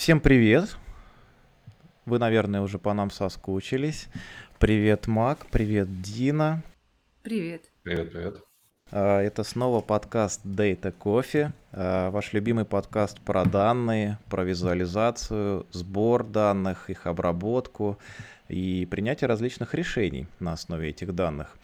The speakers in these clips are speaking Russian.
Всем привет! Вы, наверное, уже по нам соскучились. Привет, Мак, привет, Дина. Привет. Привет, привет. А, это снова подкаст Data Coffee, а, ваш любимый подкаст про данные, про визуализацию, сбор данных, их обработку и принятие различных решений на основе этих данных.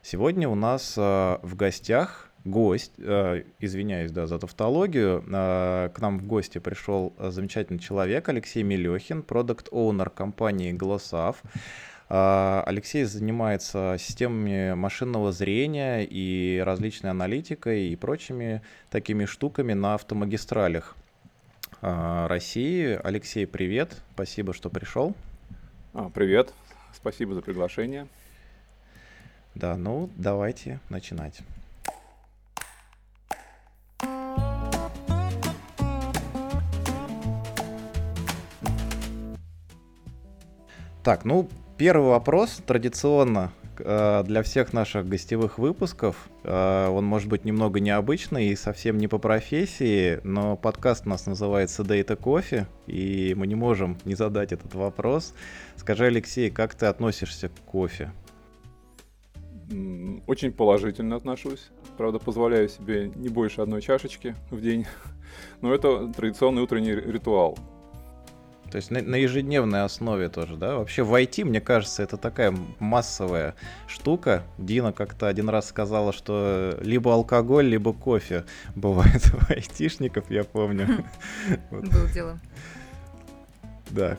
Сегодня у нас а, в гостях гость, э, извиняюсь, да, за тавтологию, э, к нам в гости пришел замечательный человек Алексей Мелехин, продукт-оунер компании. Э, Алексей занимается системами машинного зрения и различной аналитикой и прочими такими штуками на автомагистралях э, России. Алексей, привет, спасибо, что пришел. А, привет, спасибо за приглашение. Да, ну давайте начинать. Так, ну, первый вопрос традиционно э, для всех наших гостевых выпусков. Э, он может быть немного необычный и совсем не по профессии, но подкаст у нас называется Data Coffee, и мы не можем не задать этот вопрос. Скажи, Алексей, как ты относишься к кофе? Очень положительно отношусь. Правда, позволяю себе не больше одной чашечки в день. Но это традиционный утренний ритуал. То есть на, на ежедневной основе тоже, да? Вообще в IT, мне кажется, это такая массовая штука. Дина как-то один раз сказала, что либо алкоголь, либо кофе бывает у айтишников, я помню. Было дело. Да.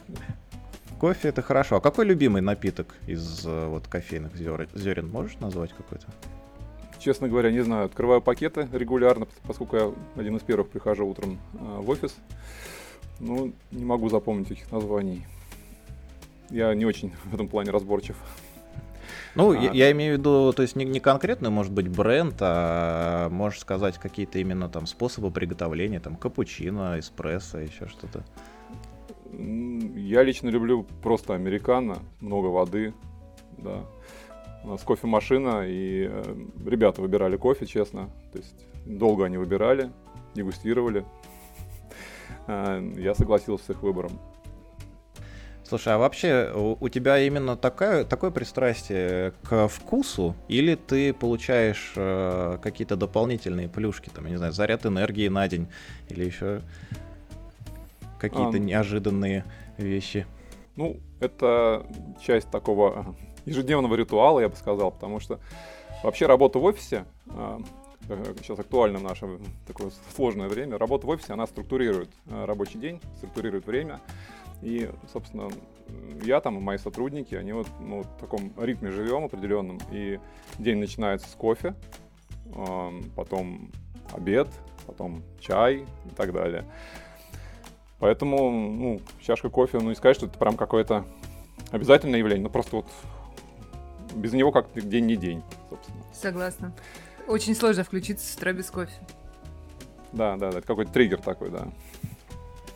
Кофе это хорошо. А какой любимый напиток из э, вот кофейных зерен? Можешь назвать какой-то? Честно говоря, не знаю. Открываю пакеты регулярно, поскольку я один из первых прихожу утром э, в офис. Ну, не могу запомнить этих названий. Я не очень в этом плане разборчив. Ну, а, я, я имею в виду, то есть не, не конкретный, может быть, бренд, а можешь сказать какие-то именно там способы приготовления, там капучино, эспрессо, еще что-то. Я лично люблю просто американо, много воды, да. У нас кофемашина, и э, ребята выбирали кофе, честно. То есть долго они выбирали, дегустировали. Э, я согласился с их выбором. Слушай, а вообще у, у тебя именно такая, такое пристрастие к вкусу, или ты получаешь э, какие-то дополнительные плюшки, там, я не знаю, заряд энергии на день, или еще какие-то а, неожиданные вещи? Ну, это часть такого ежедневного ритуала, я бы сказал, потому что вообще работа в офисе, э, сейчас актуально в наше такое сложное время, работа в офисе, она структурирует э, рабочий день, структурирует время. И, собственно, я там и мои сотрудники, они вот ну, в таком ритме живем определенном. И день начинается с кофе, потом обед, потом чай и так далее. Поэтому, ну, чашка кофе, ну, не сказать, что это прям какое-то обязательное явление, но просто вот без него как день не день, собственно. Согласна. Очень сложно включиться с утра без кофе. Да, да, да, это какой-то триггер такой, да.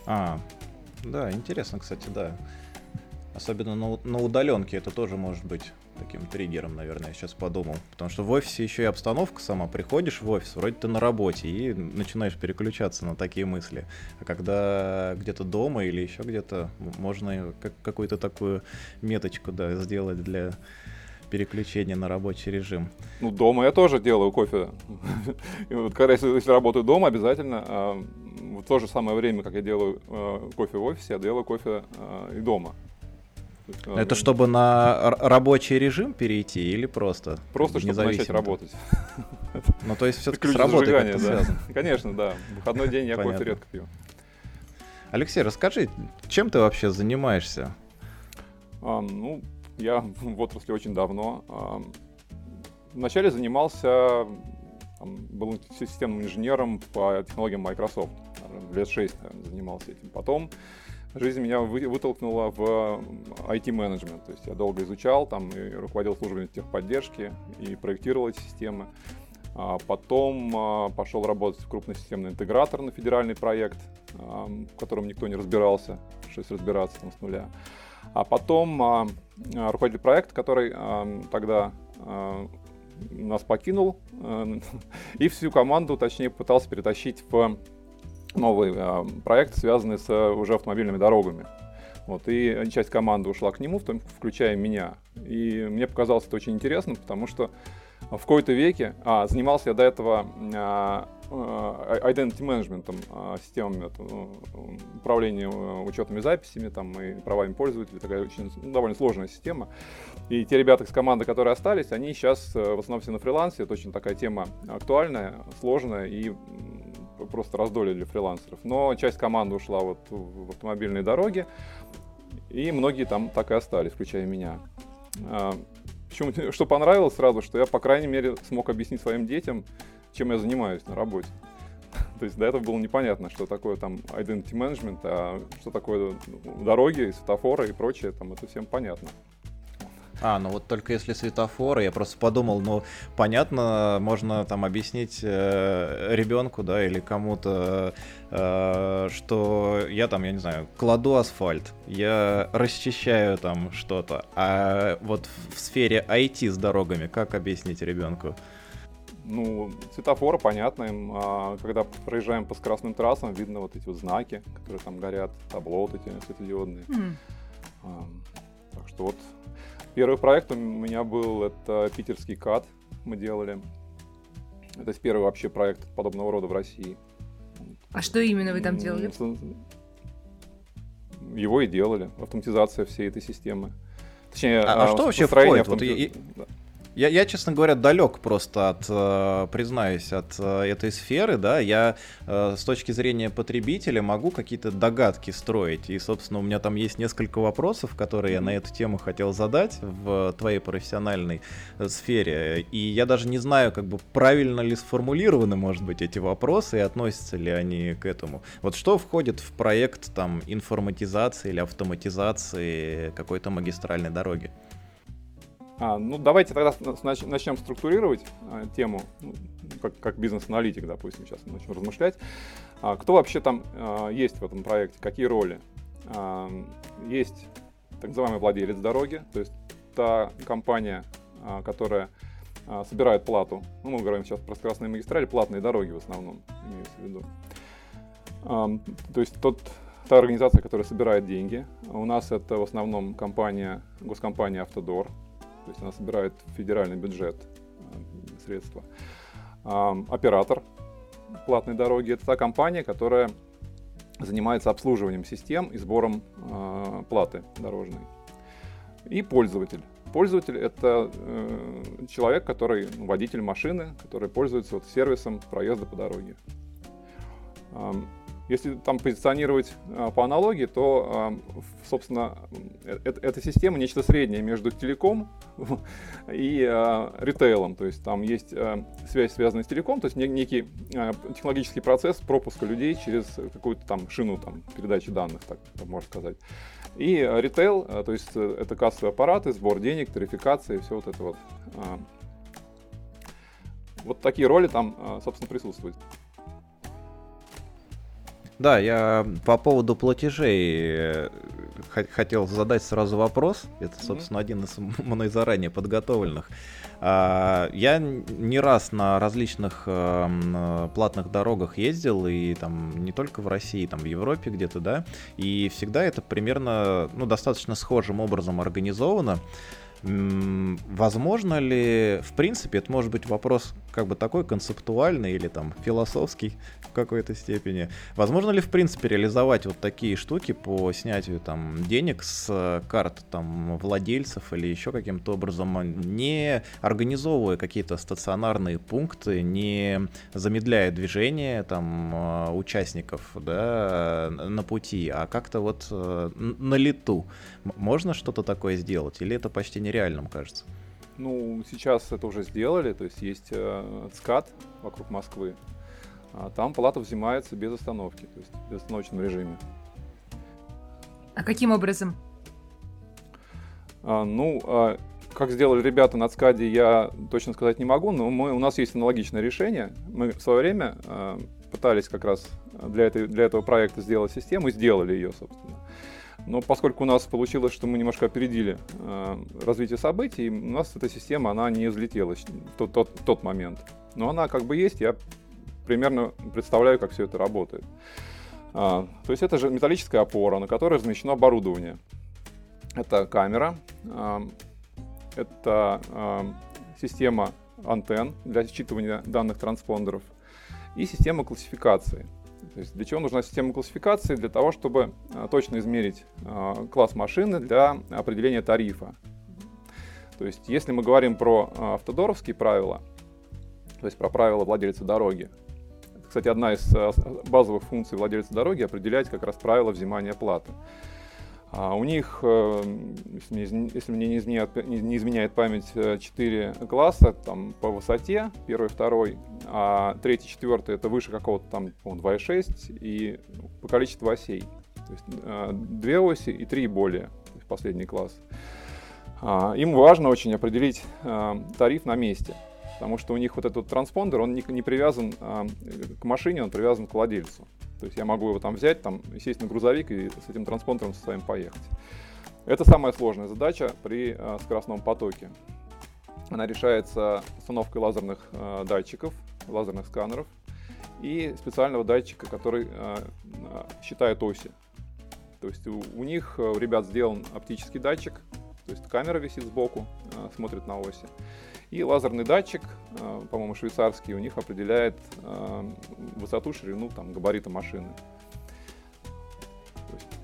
А, да, интересно, кстати, да. Особенно на, на удаленке это тоже может быть таким триггером, наверное, я сейчас подумал. Потому что в офисе еще и обстановка сама. Приходишь в офис, вроде ты на работе, и начинаешь переключаться на такие мысли. А когда где-то дома или еще где-то, можно как, какую-то такую меточку да, сделать для переключение на рабочий режим. Ну, дома я тоже делаю кофе. И вот когда если, если работаю дома, обязательно э, в то же самое время, как я делаю э, кофе в офисе, я делаю кофе э, и дома. Это чтобы на рабочий режим перейти или просто? Просто чтобы начать работать. Ну, то есть все-таки с работой как-то связано. Конечно, да. В выходной день я кофе редко пью. Алексей, расскажи, чем ты вообще занимаешься? А, ну, я в отрасли очень давно. Вначале занимался, был системным инженером по технологиям Microsoft. Лет шесть наверное, занимался этим. Потом жизнь меня вытолкнула в IT-менеджмент. То есть я долго изучал, там и руководил службой техподдержки, и проектировал эти системы. А потом а, пошел работать в крупный системный интегратор на федеральный проект, в котором никто не разбирался, пришлось разбираться там с нуля. А потом а, а, руководитель проекта, который а, тогда нас покинул, а, и всю команду, точнее, пытался перетащить в новый э, проект, связанный с уже автомобильными дорогами. Вот, и часть команды ушла к нему, включая меня. И мне показалось это очень интересно, потому что в какой-то веке, а, занимался я до этого а, identity management, а, системами это, ну, управления э, учетными записями там, и правами пользователей, такая очень ну, довольно сложная система. И те ребята из команды, которые остались, они сейчас э, в основном все на фрилансе, это очень такая тема актуальная, сложная и просто раздолье для фрилансеров. Но часть команды ушла вот в автомобильные дороги, и многие там так и остались, включая меня. Причем, что понравилось сразу, что я, по крайней мере, смог объяснить своим детям, чем я занимаюсь на работе. То есть до этого было непонятно, что такое там identity management, а что такое дороги, светофоры и прочее, там это всем понятно. А, ну вот только если светофоры, я просто подумал, ну понятно, можно там объяснить э, ребенку, да, или кому-то, э, что я там, я не знаю, кладу асфальт, я расчищаю там что-то, а вот в сфере IT с дорогами, как объяснить ребенку? Ну, светофоры понятно им, а, когда проезжаем по скоростным трассам, видно вот эти вот знаки, которые там горят, табло вот эти светодиодные. Mm. А, так что вот Первый проект у меня был, это питерский КАТ мы делали. Это первый вообще проект подобного рода в России. А что именно вы там делали? Его и делали. Автоматизация всей этой системы. Точнее, а, а, а что вообще входит? Автомати... Вот я, я, честно говоря, далек просто от, э, признаюсь, от э, этой сферы, да, я э, с точки зрения потребителя могу какие-то догадки строить, и, собственно, у меня там есть несколько вопросов, которые я на эту тему хотел задать в твоей профессиональной сфере, и я даже не знаю, как бы правильно ли сформулированы, может быть, эти вопросы, и относятся ли они к этому. Вот что входит в проект, там, информатизации или автоматизации какой-то магистральной дороги? А, ну, давайте тогда начнем структурировать а, тему, ну, как, как бизнес-аналитик, допустим, сейчас начнем размышлять. А, кто вообще там а, есть в этом проекте, какие роли? А, есть так называемый владелец дороги, то есть та компания, а, которая а, собирает плату. Ну, мы говорим сейчас про скоростные магистрали, платные дороги в основном имеется в виду. А, то есть тот, та организация, которая собирает деньги. У нас это в основном компания, госкомпания «Автодор», то есть она собирает федеральный бюджет э, средства. Оператор платной дороги – это та компания, которая занимается обслуживанием систем и сбором э, платы дорожной. И пользователь. Пользователь – это э, человек, который, ну, водитель машины, который пользуется вот сервисом проезда по дороге. Если там позиционировать а, по аналогии, то, собственно, э, это, эта система нечто среднее между телеком и а, ритейлом. То есть там есть а, связь, связанная с телеком, то есть некий технологический процесс пропуска людей через какую-то там шину там, передачи данных, так можно сказать. И ритейл, то есть э, это кассовые аппараты, сбор денег, тарификация и все вот это вот. Вот такие роли там, собственно, присутствуют. Да, я по поводу платежей э, хотел задать сразу вопрос. Это, собственно, один из мной заранее подготовленных. А, я не раз на различных э, платных дорогах ездил, и там не только в России, там в Европе где-то, да, и всегда это примерно, ну, достаточно схожим образом организовано. Возможно ли, в принципе, это может быть вопрос как бы такой концептуальный или там философский в какой-то степени. Возможно ли, в принципе, реализовать вот такие штуки по снятию там денег с карт там владельцев или еще каким-то образом, не организовывая какие-то стационарные пункты, не замедляя движение там а, участников, да, на пути, а как-то вот э, на лету. Можно что-то такое сделать или это почти не нереальным, кажется. Ну, сейчас это уже сделали, то есть есть э, ЦКАД вокруг Москвы. А там палата взимается без остановки, то есть в остановочном режиме. А каким образом? А, ну, а, как сделали ребята на ЦКАДе, я точно сказать не могу, но мы, у нас есть аналогичное решение. Мы в свое время а, пытались как раз для, этой, для этого проекта сделать систему и сделали ее, собственно. Но поскольку у нас получилось, что мы немножко опередили э, развитие событий, у нас эта система, она не взлетела в тот, тот, тот момент. Но она как бы есть, я примерно представляю, как все это работает. А, то есть это же металлическая опора, на которой размещено оборудование. Это камера, а, это а, система антенн для считывания данных транспондеров и система классификации. То есть для чего нужна система классификации? Для того, чтобы а, точно измерить а, класс машины для определения тарифа. То есть если мы говорим про а, автодоровские правила, то есть про правила владельца дороги, кстати, одна из базовых функций владельца дороги определять как раз правила взимания платы. А у них, э, если мне не изменяет, память, 4 э, класса там, по высоте, первый, второй, а третий, четвертый это выше какого-то там 2,6 и по количеству осей. То есть э, две оси и три более, последний класс. А, им важно очень определить тариф на месте, потому что у них вот этот транспондер, он не, не привязан к машине, он привязан к владельцу. То есть я могу его там взять, там, сесть на грузовик и с этим транспондером со своим поехать. Это самая сложная задача при э, скоростном потоке. Она решается установкой лазерных э, датчиков, лазерных сканеров и специального датчика, который э, считает оси. То есть у, у них, у ребят сделан оптический датчик, то есть камера висит сбоку, смотрит на оси. И лазерный датчик, э, по-моему, швейцарский, у них определяет э, высоту, ширину, там, габарита машины.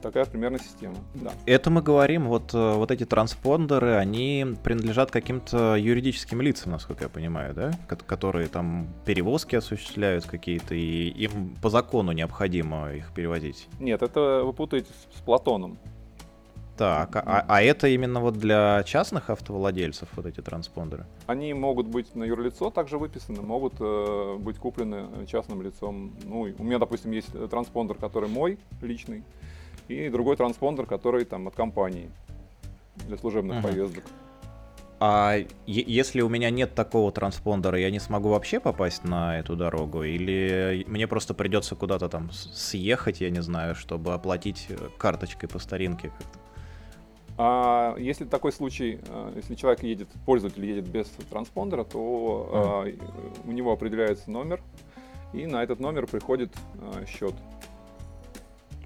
Такая примерно система. Да. Это мы говорим, вот, э, вот эти транспондеры, они принадлежат каким-то юридическим лицам, насколько я понимаю, да? Которые там перевозки осуществляют какие-то, и им по закону необходимо их перевозить. Нет, это вы путаете с Платоном. Так, а, а это именно вот для частных автовладельцев, вот эти транспондеры? Они могут быть на юрлицо также выписаны, могут э, быть куплены частным лицом. Ну, у меня, допустим, есть транспондер, который мой, личный, и другой транспондер, который там от компании для служебных uh-huh. поездок. А если у меня нет такого транспондера, я не смогу вообще попасть на эту дорогу? Или мне просто придется куда-то там съехать, я не знаю, чтобы оплатить э, карточкой по старинке как-то? А если такой случай, э, если человек едет, пользователь едет без транспондера, то mm. у него определяется номер, и на этот номер приходит э, счет.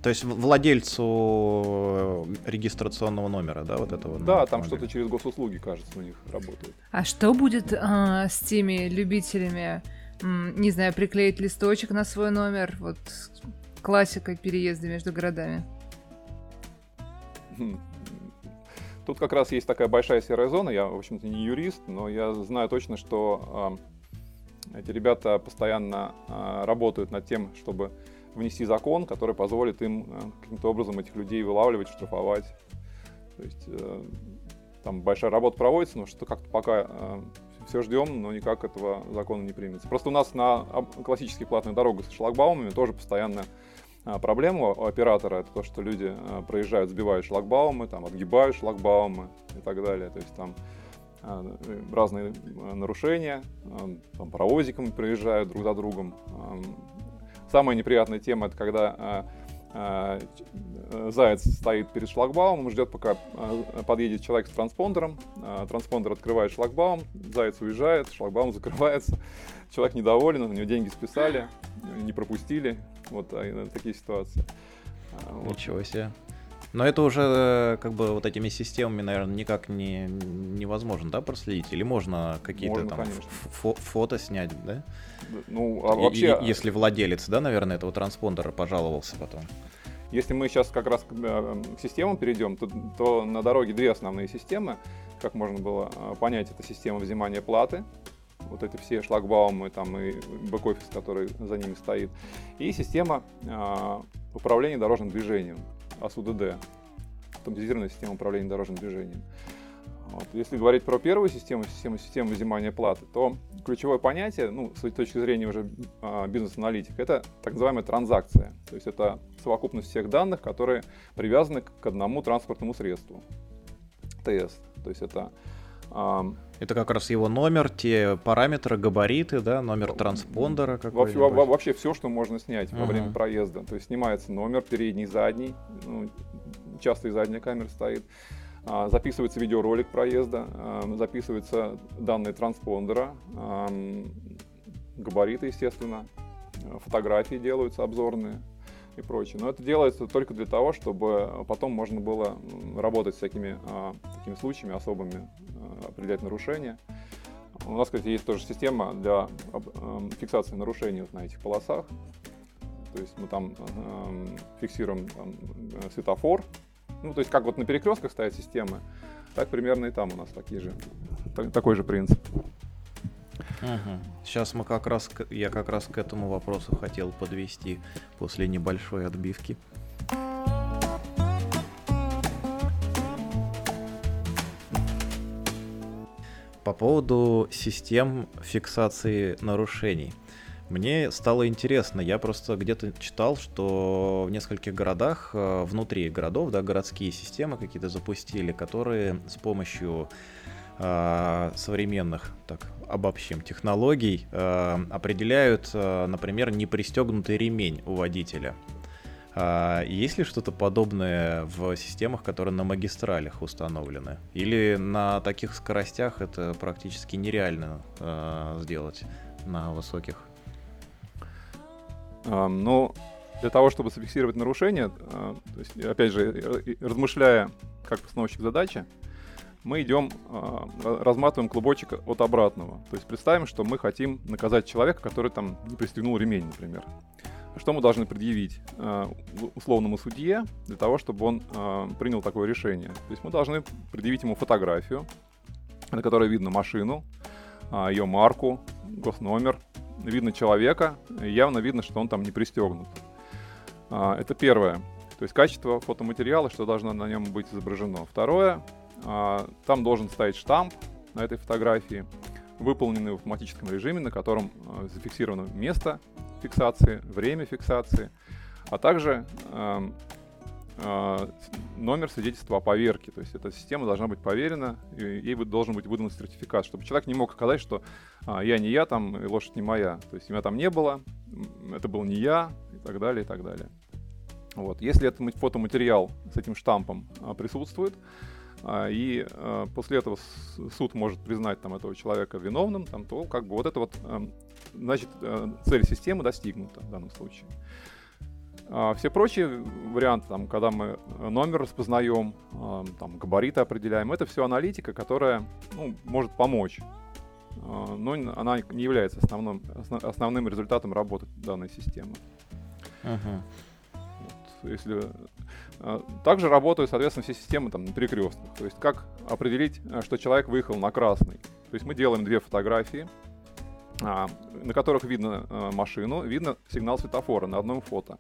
То есть владельцу регистрационного номера, да, вот этого? Да, там что-то через госуслуги, кажется, у них работает. А что будет а, с теми любителями, не знаю, приклеить листочек на свой номер, вот классика переезда между городами? Тут как раз есть такая большая серая зона. Я, в общем-то, не юрист, но я знаю точно, что э, эти ребята постоянно э, работают над тем, чтобы внести закон, который позволит им э, каким-то образом этих людей вылавливать, штрафовать. То есть э, там большая работа проводится, но что как-то пока э, все ждем, но никак этого закона не примется. Просто у нас на классических платных дорогах с шлагбаумами тоже постоянно а, проблема у оператора это то, что люди а, проезжают, сбивают шлагбаумы, там, отгибают шлагбаумы и так далее. То есть там а, разные нарушения, там, паровозиками проезжают друг за другом. Самая неприятная тема это когда заяц стоит перед шлагбаумом, ждет, пока подъедет человек с транспондером. Транспондер открывает шлагбаум, заяц уезжает, шлагбаум закрывается. Человек недоволен, у него деньги списали, не пропустили. Вот а, такие ситуации. А, вот. Ничего себе. Но это уже э, как бы вот этими системами, наверное, никак не невозможно, да, проследить? Или можно какие-то там фо фото снять, да? Ну, а вообще... И, если владелец, да, наверное, этого транспондера пожаловался потом. Если мы сейчас как раз к, э, системам перейдем, то, то на дороге две основные системы. Как можно было э, понять, это система взимания платы, вот эти все шлагбаумы там и бэк-офис, который за ними стоит, и система э, управления дорожным движением, АСУДД, автоматизированная система управления дорожным движением. Вот. Если говорить про первую систему, систему, систему взимания платы, то ключевое понятие, ну, с точки зрения уже а, бизнес-аналитика, это так называемая транзакция. То есть это совокупность всех данных, которые привязаны к одному транспортному средству. ТС. То есть это это как раз его номер, те параметры, габариты, да, номер транспондера вообще, вообще все, что можно снять uh-huh. во время проезда. То есть снимается номер передний, задний, ну, часто и задняя камера стоит. А, записывается видеоролик проезда, а, записываются данные транспондера, а, габариты, естественно, фотографии делаются обзорные и прочее. Но это делается только для того, чтобы потом можно было работать с такими, а, такими случаями особыми, а, определять нарушения. У нас, кстати, есть тоже система для эм, фиксации нарушений на этих полосах. То есть мы там э, фиксируем там, э, светофор. Ну, то есть как вот на перекрестках стоят системы, так примерно и там у нас такие же, так, такой же принцип. Угу. Сейчас мы как раз, я как раз к этому вопросу хотел подвести после небольшой отбивки. По поводу систем фиксации нарушений. Мне стало интересно, я просто где-то читал, что в нескольких городах, э, внутри городов, да, городские системы какие-то запустили, которые с помощью современных, так, обобщим, технологий э, определяют, э, например, непристегнутый ремень у водителя. А есть ли что-то подобное в системах, которые на магистралях установлены? Или на таких скоростях это практически нереально сделать на высоких? А, ну, для того, чтобы зафиксировать нарушение, а, то есть, опять же, размышляя как постановщик задачи, мы идем, а, разматываем клубочек от обратного. То есть представим, что мы хотим наказать человека, который там не пристегнул ремень, например. Что мы должны предъявить э, условному судье для того, чтобы он э, принял такое решение? То есть мы должны предъявить ему фотографию, на которой видно машину, ее марку, госномер, видно человека, явно видно, что он там не пристегнут. Это первое. То есть качество фотоматериала, что должно на нем быть изображено. Второе, там должен стоять штамп на этой фотографии, выполненный в автоматическом режиме, на котором э, зафиксировано место фиксации, время фиксации, а также э, э, номер свидетельства о поверке. То есть эта система должна быть поверена, и ей должен быть выдан сертификат, чтобы человек не мог сказать, что а, я не я там, и лошадь не моя. То есть меня там не было, это был не я, и так далее, и так далее. Вот. Если этот фотоматериал с этим штампом а, присутствует, а, и а, после этого суд может признать там этого человека виновным, там, то как бы вот это вот, эм, значит, э, цель системы достигнута в данном случае. А, все прочие варианты, там, когда мы номер распознаем, там, габариты определяем, это все аналитика, которая ну, может помочь. Но она не является основным, основным результатом работы данной системы. Uh-huh. Вот, если а, также работают, соответственно, все системы там, на перекрестках. То есть как определить, э, что человек выехал на красный. То есть мы делаем две фотографии, а, на которых видно э, машину, видно сигнал светофора на одном фото.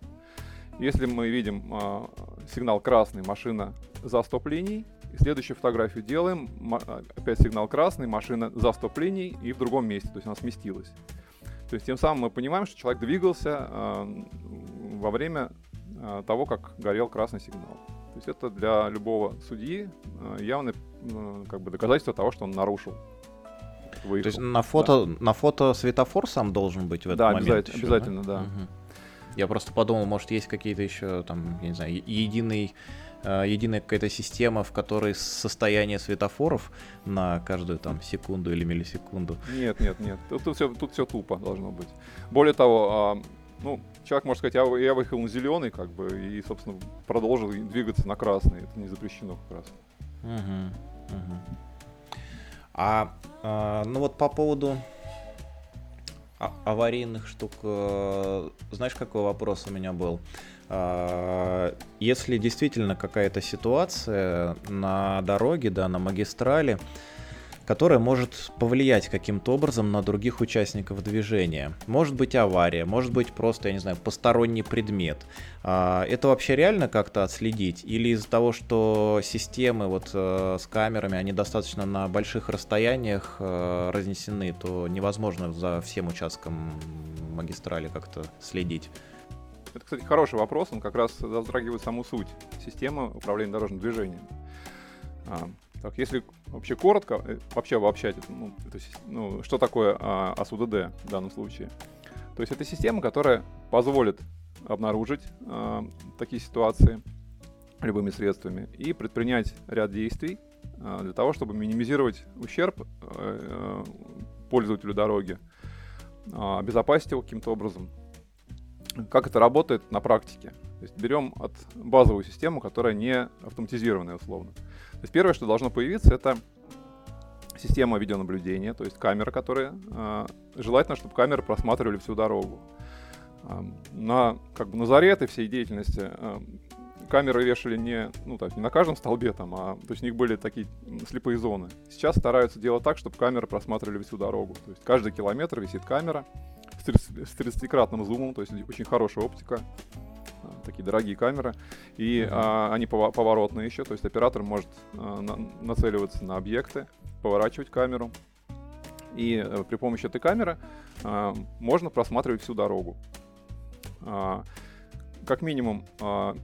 Если мы видим а, сигнал красный, машина за стоп-линией, следующую фотографию делаем, опять сигнал красный, машина за стоп-линией и в другом месте, то есть она сместилась. То есть тем самым мы понимаем, что человек двигался во время Э, того, как горел красный сигнал. То есть это для любого судьи э, явное э, как бы доказательство того, что он нарушил. Выехал. То есть на фото, да. на фото светофор сам должен быть в этот да, момент? Обязательно, еще, обязательно, да. да. Угу. Я просто подумал, может, есть какие-то еще, там, я не знаю, единый единая какая-то система, в которой состояние светофоров на каждую там секунду или миллисекунду. Нет, нет, нет. Тут, тут, все, тут все тупо должно быть. Более того, а, ну, человек может сказать, я, я выехал на зеленый, как бы, и, собственно, продолжил двигаться на красный. Это не запрещено как раз. Угу, угу. А, а, ну вот по поводу а- аварийных штук, э, знаешь, какой вопрос у меня был? А, если действительно какая-то ситуация на дороге, да, на магистрали, которая может повлиять каким-то образом на других участников движения. Может быть авария, может быть просто, я не знаю, посторонний предмет. А, это вообще реально как-то отследить? Или из-за того, что системы вот э, с камерами, они достаточно на больших расстояниях э, разнесены, то невозможно за всем участком магистрали как-то следить? Это, кстати, хороший вопрос, он как раз затрагивает саму суть системы управления дорожным движением. А, так, если вообще коротко, э, вообще обобщать, ну, то ну, что такое а, АСУДД в данном случае? То есть это система, которая позволит обнаружить а, такие ситуации любыми средствами и предпринять ряд действий а, для того, чтобы минимизировать ущерб а, пользователю дороги, а, обезопасить его каким-то образом как это работает на практике. То есть берем от базовую систему, которая не автоматизированная условно. То есть первое, что должно появиться, это система видеонаблюдения, то есть камера, которая э, желательно, чтобы камеры просматривали всю дорогу. Э, на как бы на заре этой всей деятельности э, камеры вешали не, ну, так, не на каждом столбе, там, а то есть у них были такие слепые зоны. Сейчас стараются делать так, чтобы камеры просматривали всю дорогу. То есть каждый километр висит камера с 30-кратным зумом, то есть очень хорошая оптика, а, такие дорогие камеры, и mm-hmm. а, они поворотные еще, то есть оператор может а, на, нацеливаться на объекты, поворачивать камеру, и а, при помощи этой камеры а, можно просматривать всю дорогу. А, как минимум а,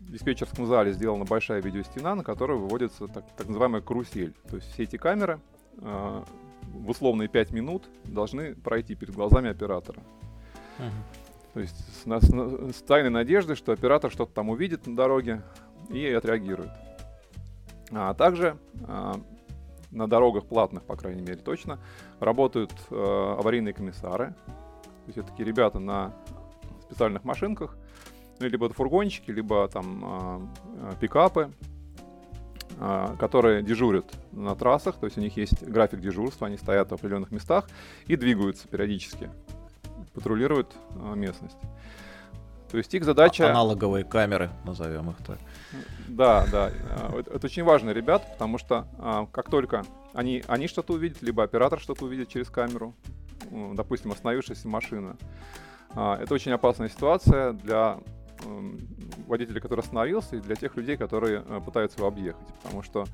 в диспетчерском зале сделана большая видеостена, на которой выводится так, так называемая карусель. То есть все эти камеры э, в условные 5 минут должны пройти перед глазами оператора. Uh-huh. То есть с, с, с тайной надеждой, что оператор что-то там увидит на дороге и отреагирует. А также а, на дорогах платных, по крайней мере, точно, работают а, аварийные комиссары. То есть это такие ребята на специальных машинках, ну, либо это фургончики, либо там а, а, пикапы, которые дежурят на трассах, то есть у них есть график дежурства, они стоят в определенных местах и двигаются периодически патрулируют э, местность. То есть их задача... Аналоговые камеры, назовем их так. Да, да. А, это очень важно, ребят, потому что а, как только они, они что-то увидят, либо оператор что-то увидит через камеру, допустим, остановившаяся машина, а, это очень опасная ситуация для водителя, который остановился, и для тех людей, которые э, пытаются его объехать, потому что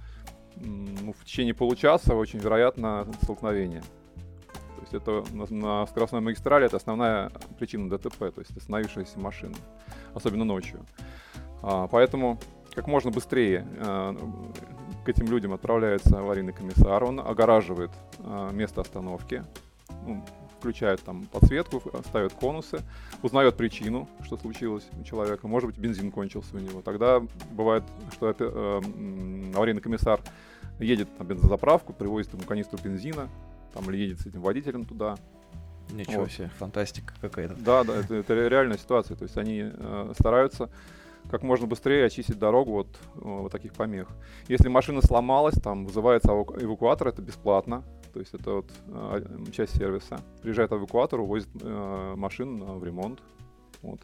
ну, в течение получаса очень вероятно столкновение. Есть это на, на скоростной магистрали это основная причина ДТП, то есть остановившаяся машина, особенно ночью. А, поэтому как можно быстрее а, к этим людям отправляется аварийный комиссар, он огораживает а, место остановки, ну, включает там подсветку, ставит конусы, узнает причину, что случилось у человека. Может быть, бензин кончился у него. Тогда бывает, что это, э, аварийный комиссар едет на бензозаправку, привозит ему канистру бензина, там или едет с этим водителем туда. Ничего вот. себе, фантастика какая-то. Да, да, это, это реальная ситуация. То есть они э, стараются как можно быстрее очистить дорогу от э, вот таких помех. Если машина сломалась, там вызывается эвакуатор, это бесплатно. То есть это вот э, часть сервиса. Приезжает эвакуатор, увозит э, машину в ремонт. Вот.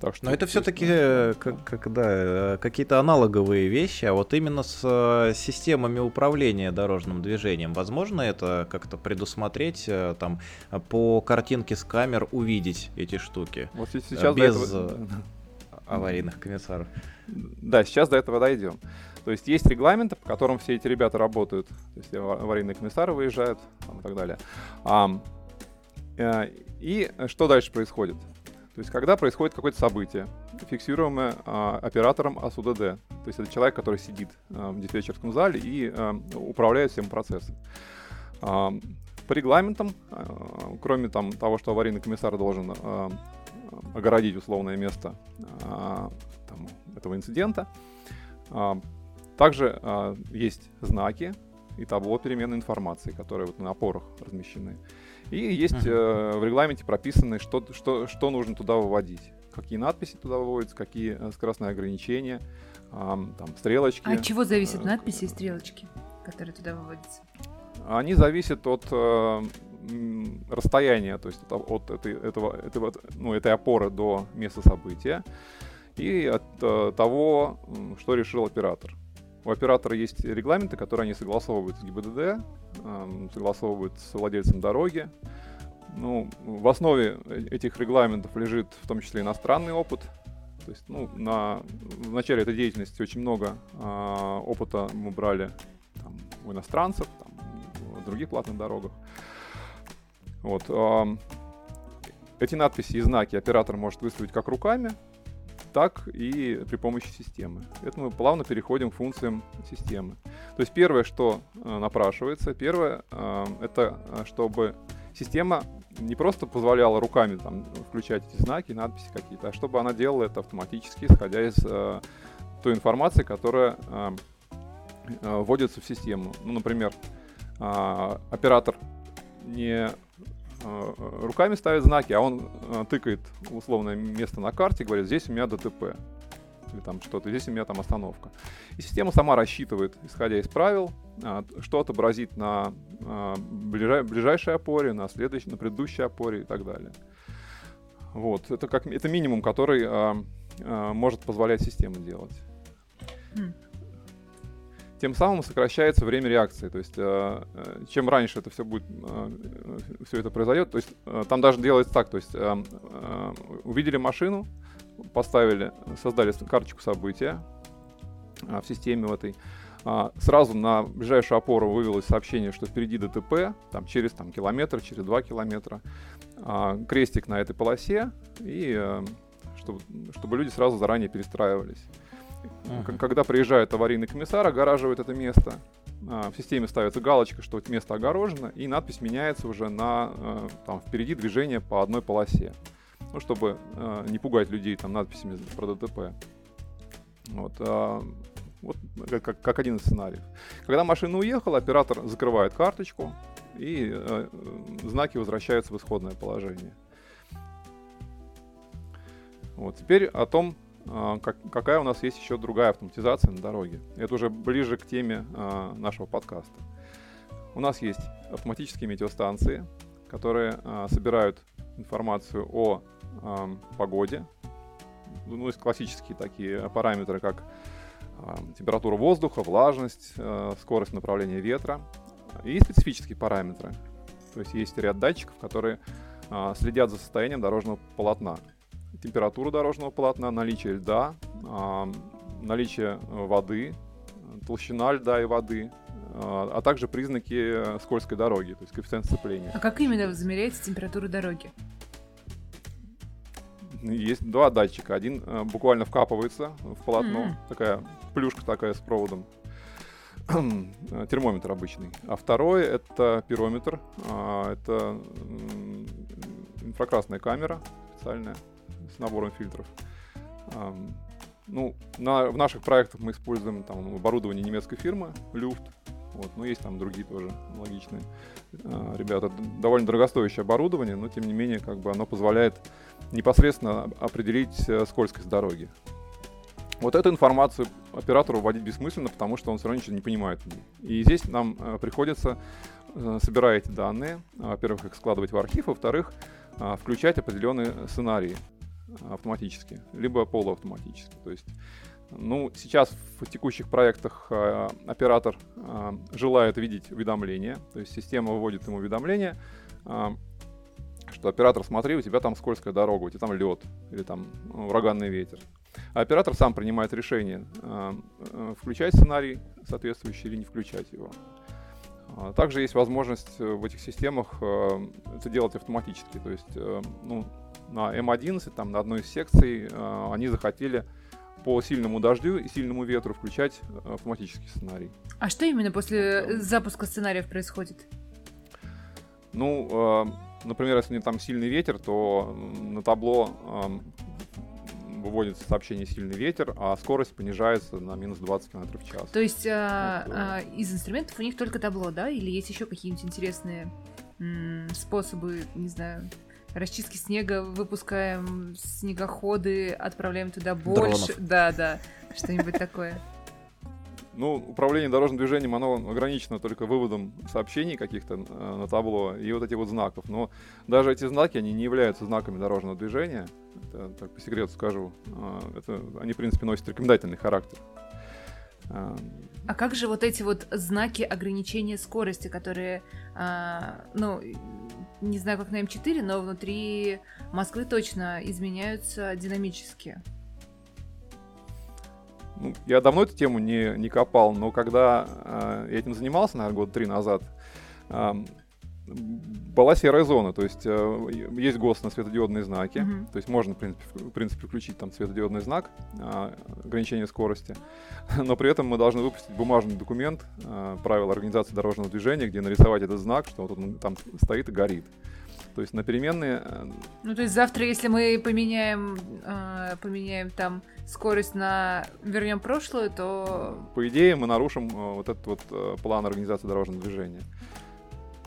Так что, Но это все-таки э, как, как, да, э, какие-то аналоговые вещи, а вот именно с э, системами управления дорожным движением, возможно это как-то предусмотреть, там по картинке с камер увидеть эти штуки вот сейчас без этого... аварийных комиссаров. Да, сейчас до этого дойдем. То есть есть регламенты, по которым все эти ребята работают, то есть аварийные комиссары выезжают там, и так далее. А, и что дальше происходит? То есть, когда происходит какое-то событие, фиксируемое а, оператором АСУДД, то есть это человек, который сидит а, в диспетчерском зале и а, управляет всем процессом. А, по регламентам, а, кроме там, того, что аварийный комиссар должен а, огородить условное место а, там, этого инцидента, а, также а, есть знаки и табло переменной информации, которые вот на опорах размещены. И есть э, в регламенте прописаны, что, что, что нужно туда выводить. Какие надписи туда выводятся, какие э, скоростные ограничения, э, там, стрелочки. А от чего зависят э, надписи и стрелочки, которые туда выводятся? Они зависят от э, расстояния, то есть от, от этой, этого, этого, ну, этой опоры до места события и от э, того, что решил оператор. У оператора есть регламенты, которые они согласовывают с ГИБДД, согласовывают с владельцем дороги. Ну, в основе этих регламентов лежит в том числе иностранный опыт. То есть, ну, на, в начале этой деятельности очень много а, опыта мы брали там, у иностранцев, там, в других платных дорогах. Вот, а, эти надписи и знаки оператор может выставить как руками, так и при помощи системы. Это мы плавно переходим к функциям системы. То есть первое, что э, напрашивается, первое, э, это э, чтобы система не просто позволяла руками там, включать эти знаки, надписи какие-то, а чтобы она делала это автоматически, исходя из той информации, которая вводится в систему. Ну, например, оператор не руками ставит знаки, а он э, тыкает условное место на карте и говорит, здесь у меня ДТП или там что-то, здесь у меня там остановка. И система сама рассчитывает, исходя из правил, а, что отобразит на ближайшей опоре, на следующей, на предыдущей опоре и так далее. Вот, это как это минимум, который может позволять система делать. Тем самым сокращается время реакции. То есть, чем раньше это все будет, все это произойдет, то есть там даже делается так, то есть увидели машину, поставили, создали карточку события в системе в этой. Сразу на ближайшую опору вывелось сообщение, что впереди ДТП, там через там, километр, через два километра. Крестик на этой полосе, и э, чтобы, чтобы люди сразу заранее перестраивались. Uh-huh. Когда приезжает аварийный комиссар, огораживает это место, в системе ставится галочка, что это место огорожено, и надпись меняется уже на э, там, впереди движение по одной полосе ну, чтобы э, не пугать людей там надписями про ДТП. Вот, э, вот как, как один из сценариев. Когда машина уехала, оператор закрывает карточку, и э, знаки возвращаются в исходное положение. Вот, теперь о том, как, какая у нас есть еще другая автоматизация на дороге. Это уже ближе к теме э, нашего подкаста. У нас есть автоматические метеостанции, которые э, собирают информацию о э, погоде. Ну, есть классические такие параметры, как э, температура воздуха, влажность, э, скорость направления ветра. И специфические параметры. То есть есть ряд датчиков, которые следят за состоянием дорожного полотна. Температура дорожного полотна, наличие льда, э, наличие воды, толщина льда и воды, а также признаки скользкой дороги, то есть коэффициент сцепления. А как именно замеряется температура дороги? есть два датчика. Один э, буквально вкапывается в полотно, mm-hmm. такая плюшка такая с проводом. термометр обычный. А второй это пирометр. А, это инфракрасная камера специальная с набором фильтров. А, ну, на, в наших проектах мы используем там оборудование немецкой фирмы Luft. Вот, но есть там другие тоже логичные а, ребята. Довольно дорогостоящее оборудование, но тем не менее, как бы оно позволяет непосредственно определить э, скользкость дороги. Вот эту информацию оператору вводить бессмысленно, потому что он все равно ничего не понимает. И здесь нам э, приходится, э, собирая эти данные, во-первых, их складывать в архив, во-вторых, включать определенные сценарии автоматически, либо полуавтоматически. То есть, ну, сейчас в текущих проектах э, оператор э, желает видеть уведомления, то есть система выводит ему уведомления, э, что оператор, смотри, у тебя там скользкая дорога, у тебя там лед или там ну, ураганный ветер. А оператор сам принимает решение, э, э, включать сценарий соответствующий или не включать его. Также есть возможность э, в этих системах это делать автоматически. То есть ну, на М11, там, на одной из секций, они захотели по сильному дождю и сильному ветру включать автоматический сценарий. А что именно после запуска сценариев происходит? Ну, например, если там сильный ветер, то на табло выводится сообщение «сильный ветер», а скорость понижается на минус 20 км в час. То есть вот, а, из инструментов у них только табло, да? Или есть еще какие-нибудь интересные способы, не знаю, расчистки снега, выпускаем снегоходы, отправляем туда больше. Дронов. Да, да, что-нибудь такое. Ну, управление дорожным движением, оно ограничено только выводом сообщений каких-то э, на табло и вот этих вот знаков. Но даже эти знаки, они не являются знаками дорожного движения. Это, так по секрету скажу. Э, это, они, в принципе, носят рекомендательный характер. Э, а как же вот эти вот знаки ограничения скорости, которые, ну, не знаю, как на М4, но внутри Москвы точно изменяются динамически? Ну, я давно эту тему не, не копал, но когда э, я этим занимался, наверное, года три назад, э, была серая зона, то есть э, есть ГОСТ на светодиодные знаки, mm-hmm. то есть можно, в принципе, в принципе, включить там светодиодный знак э, ограничения скорости, но при этом мы должны выпустить бумажный документ э, правил организации дорожного движения, где нарисовать этот знак, что вот он там стоит и горит. То есть на переменные... Э, ну, то есть завтра, если мы поменяем, э, поменяем там скорость на... вернем прошлую, то... По идее, мы нарушим э, вот этот вот э, план организации дорожного движения.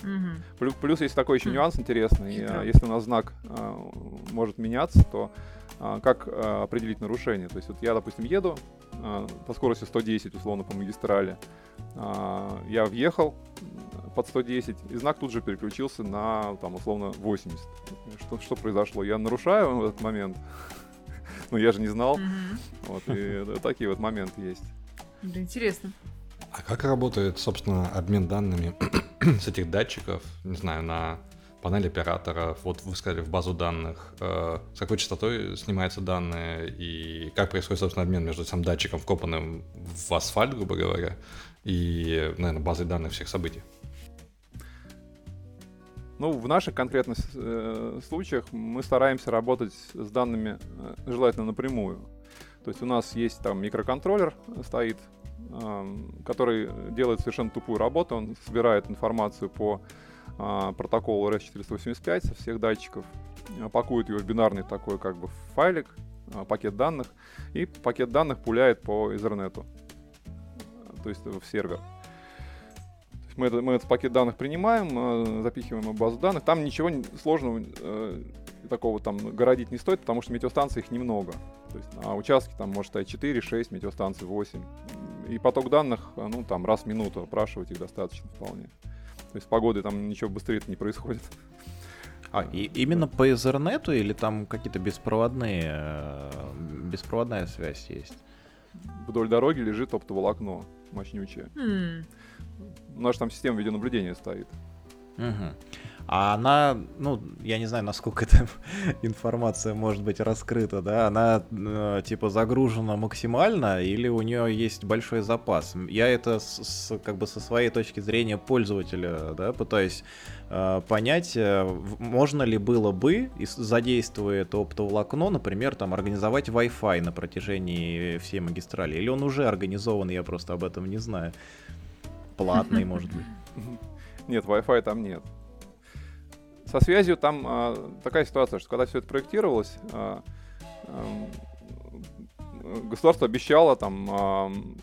Мгм. Плюс, плюс есть такой еще Хм. нюанс интересный. Хитро. А, Если у нас знак а, может меняться, то а, как определить нарушение? То есть вот я, допустим, еду по скорости 110, условно, по магистрали. Я въехал под 110, и знак тут же переключился на, там, условно, 80. Что, что произошло? Я нарушаю в этот момент? Ну, я же не знал. Вот, и такие вот моменты есть. Да, интересно. А как работает, собственно, обмен данными с этих датчиков, не знаю, на панель операторов? Вот вы сказали, в базу данных. э, с какой частотой снимаются данные? И как происходит, собственно, обмен между сам датчиком, вкопанным в асфальт, грубо говоря, и, наверное, базой данных всех событий? Ну, в наших конкретных э, случаях мы стараемся работать с данными э, желательно напрямую. То есть у нас есть там микроконтроллер стоит, который делает совершенно тупую работу. Он собирает информацию по а, протоколу RS-485 со всех датчиков, э, пакует его в бинарный такой как бы файлик, а, пакет данных, и пакет данных пуляет по Ethernet, то есть в сервер. Мы, это- мы этот пакет данных принимаем, э, запихиваем в базу данных. Там ничего сложного э, такого там городить не стоит, потому что метеостанций их немного. То есть на участке там может стоять 4, 6, метеостанций 8. И поток данных, э, ну там раз в минуту опрашивать их достаточно вполне. То есть с погодой там ничего быстрее не происходит. А, и именно по Ethernet или там какие-то беспроводные, э, беспроводная связь есть? Вдоль дороги лежит оптоволокно мощнючее. Хм. У нас же там система видеонаблюдения стоит. Мгм. А она, ну, я не знаю, насколько эта информация может быть раскрыта, да, она э, типа загружена максимально или у нее есть большой запас? Я это с, с- как бы со своей точки зрения пользователя, да, пытаюсь э, понять, э, можно ли было бы, задействуя это оптоволокно, например, там организовать Wi-Fi на протяжении всей магистрали, или он уже организован, я просто об этом не знаю. Платный, может быть. Нет, Wi-Fi там нет. Со связью там а, такая ситуация, что когда все это проектировалось, а, ам, государство обещало там ам,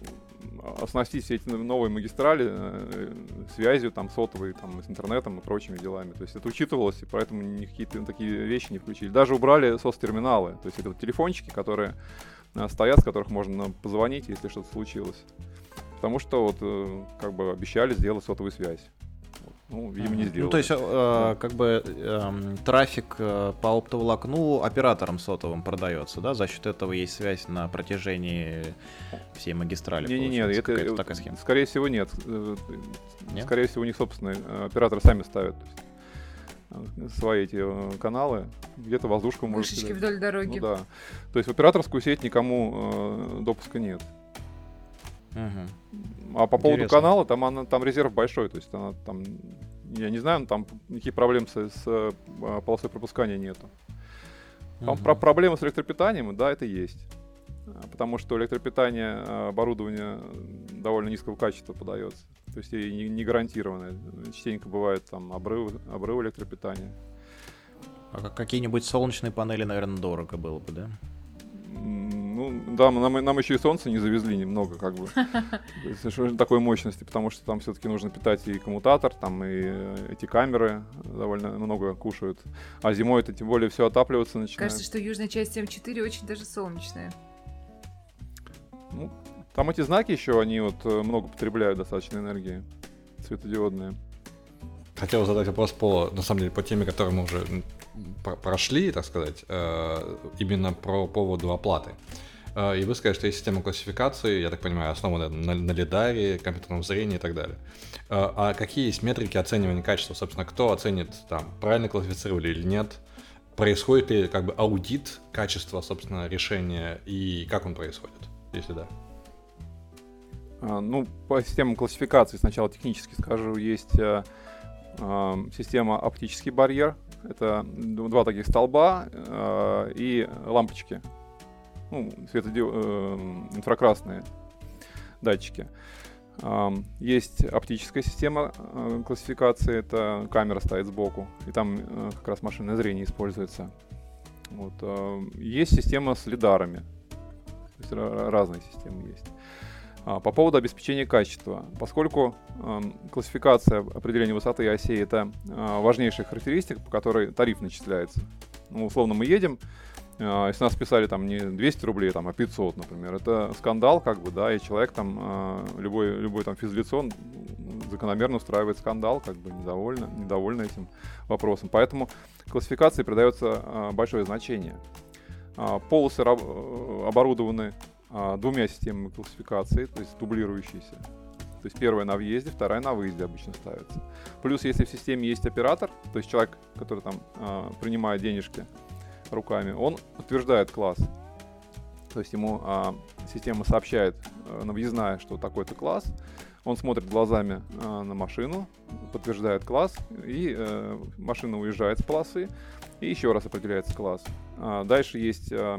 оснастить все эти новые магистрали э, связью там сотовой, там, с интернетом и прочими делами. То есть это учитывалось, и поэтому никакие такие вещи не включили. Даже убрали сос-терминалы, то есть это телефончики, которые а, стоят, с которых можно позвонить, если что-то случилось. Потому что вот э, как бы обещали сделать сотовую связь. Ну, видимо, не сделали. Ну, то есть, э, как бы эм, трафик э, по оптоволокну операторам сотовым продается, да? За счет этого есть связь на протяжении всей магистрали. Не-не-не, получается, это, какая-то э, такая схема. скорее всего, нет. Э, Нет? Скорее всего, них собственные э, операторы сами ставят э, свои эти э, каналы. Где-то воздушку может Вышечки вдоль дороги. Ну да. То есть в операторскую сеть никому э, допуска нет. Мгм. А по поводу Интересно. канала, там, она, там резерв большой. То есть она там, я не знаю, там никаких проблем с, с э, полосой пропускания нету. Там Мгм. про проблемы с электропитанием, да, это есть. А, Потому что электропитание э, оборудование довольно низкого качества подается. То есть и не, не гарантированное. Частенько бывают там обрывы, обрывы электропитания. А как- какие-нибудь солнечные панели, наверное, дорого было бы, да? Ну, да, нам, нам еще и солнце не завезли немного, как бы. Же такой мощности, потому что там все-таки нужно питать и коммутатор, там и э, эти камеры довольно много кушают. А зимой это тем более все отапливаться начинает. Кажется, что южная часть М4 очень даже солнечная. Ну, там эти знаки еще, они вот э, много потребляют достаточно энергии светодиодные. Хотел задать вопрос по, на самом деле, по теме, которую мы уже прошли, так сказать, э, именно про поводу оплаты. Э, И вы сказали, что есть система классификации, я так понимаю, основанная на, на лидаре, компьютерном зрении и так далее. Э, А какие есть метрики оценивания качества? Собственно, кто оценит, там, правильно классифицировали или нет? Происходит ли как бы аудит качества, собственно, решения и как он происходит, если да? А, Ну, по системам классификации сначала технически скажу, есть э, а, система оптический барьер. Это два таких столба э, и лампочки. Ну, светодио- э, инфракрасные датчики. Есть оптическая система э, классификации, это камера стоит сбоку, и там э, как раз машинное зрение используется. Вот. э, Есть система с лидарами, то есть ра- разные системы есть. А, по поводу обеспечения качества. Поскольку классификация определения высоты осей это э, важнейшая характеристика, по которой тариф начисляется. Ну, условно, мы едем, если нас писали там не 200 рублей, там, а 500, например, это скандал, как бы, да, и человек там, э, любой, любой там физлицо закономерно устраивает скандал, как бы недовольно, недовольны этим вопросом. Поэтому классификации придается э, большое значение. Э, полосы раб- оборудованы а, двумя системами классификации, то есть дублирующиеся. То есть первая на въезде, вторая на выезде обычно ставится. Плюс, если в системе есть оператор, то есть человек, который там а, принимает денежки руками, он утверждает класс. То есть ему а, система сообщает а, на въездная, что такой-то класс. Он смотрит глазами а, на машину, подтверждает класс, и а, машина уезжает с полосы, и еще раз определяется класс. А, дальше есть а,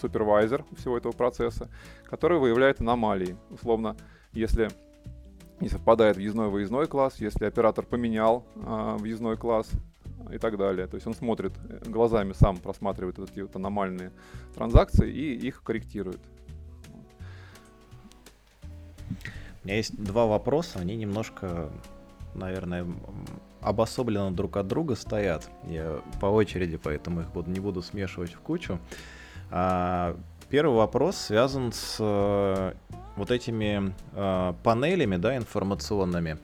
супервайзер всего этого процесса, который выявляет аномалии. Условно, если не совпадает въездной-выездной класс, если оператор поменял э, въездной класс и так далее. То есть он смотрит э, глазами, сам просматривает эти вот аномальные транзакции и их корректирует. У меня есть два вопроса, они немножко, наверное, обособленно друг от друга стоят. Я по очереди, поэтому их буду, не буду смешивать в кучу. А, первый вопрос связан с э, вот этими э, панелями, да, информационными.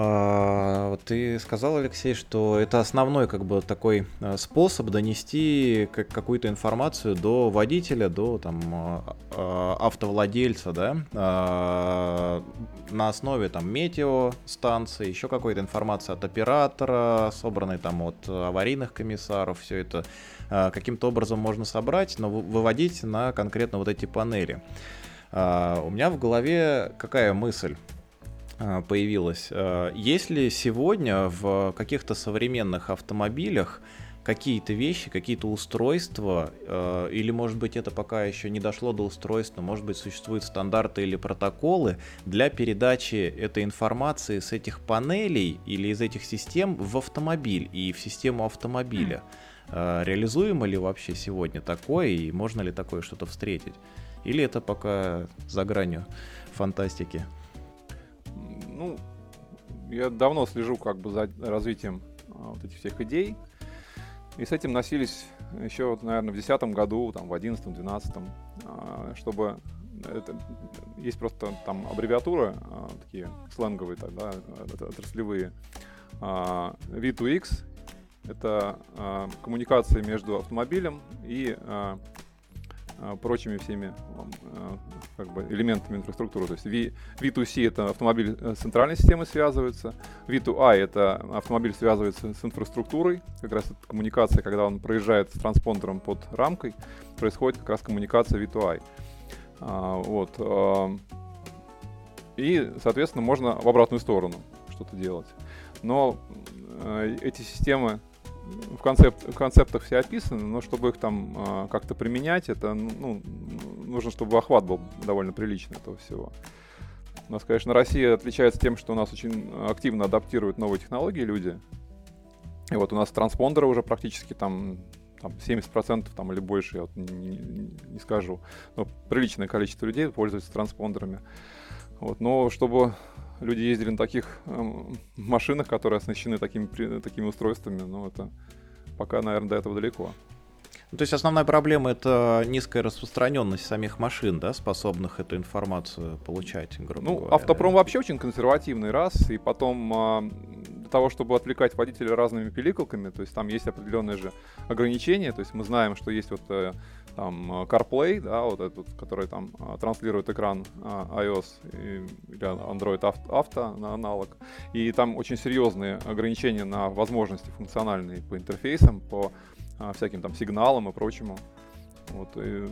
А, ты сказал, Алексей, что это основной как бы такой э, способ донести какую-то информацию до водителя, до там автовладельца, да, а, на основе там метеостанции, еще какой-то информации от оператора, собранной там от аварийных комиссаров, все это а, каким-то образом можно собрать, но выводить на конкретно вот эти панели. А, у меня в голове какая мысль? А, появилась. Есть ли сегодня в каких-то современных автомобилях какие-то вещи, какие-то устройства, или, может быть, это пока еще не дошло до устройства, может быть, существуют стандарты или протоколы для передачи этой информации с этих панелей или из этих систем в автомобиль и в систему автомобиля? Реализуемо ли вообще сегодня такое, и можно ли такое что-то встретить? Или это пока за гранью фантастики? Ну, я давно слежу как бы за развитием а, вот этих всех идей. И с этим носились еще, вот, наверное, в 2010 году, там, в 2011-2012, а, чтобы это, есть просто там аббревиатуры, такие сленговые, тогда, отраслевые, V2X это коммуникация между автомобилем и прочими всеми э, как бы элементами инфраструктуры. То есть v, V2C это автомобиль с центральной системой связывается, V2I это автомобиль связывается с инфраструктурой, как раз это коммуникация, когда он проезжает с транспондером под рамкой, происходит как раз коммуникация V2I. А, вот. А, и, соответственно, можно в обратную сторону что-то делать. Но э, эти системы в, концепт, в концептах все описаны, но чтобы их там э, как-то применять, это ну, нужно, чтобы охват был довольно приличный этого всего. У нас, конечно, Россия отличается тем, что у нас очень активно адаптируют новые технологии люди. И вот у нас транспондеры уже практически там, там 70% там, или больше, я вот не, не, не скажу, но приличное количество людей пользуются транспондерами. Вот, но чтобы люди ездили на таких э, машинах, которые оснащены такими, такими устройствами, но это пока, наверное, до этого далеко. Ну, то есть основная проблема это низкая распространенность самих машин, да, способных эту информацию получать, грубо ну, говоря. автопром вообще очень консервативный раз, и потом а, для того, чтобы отвлекать водителя разными пиликалками, то есть там есть определенные же ограничения, то есть мы знаем, что есть вот э, там э, CarPlay, да, вот этот, который там а, транслирует экран а, iOS или Android Auto на аналог. И там очень серьезные ограничения на возможности функциональные по интерфейсам, по всяким там сигналам и прочему. Вот, и,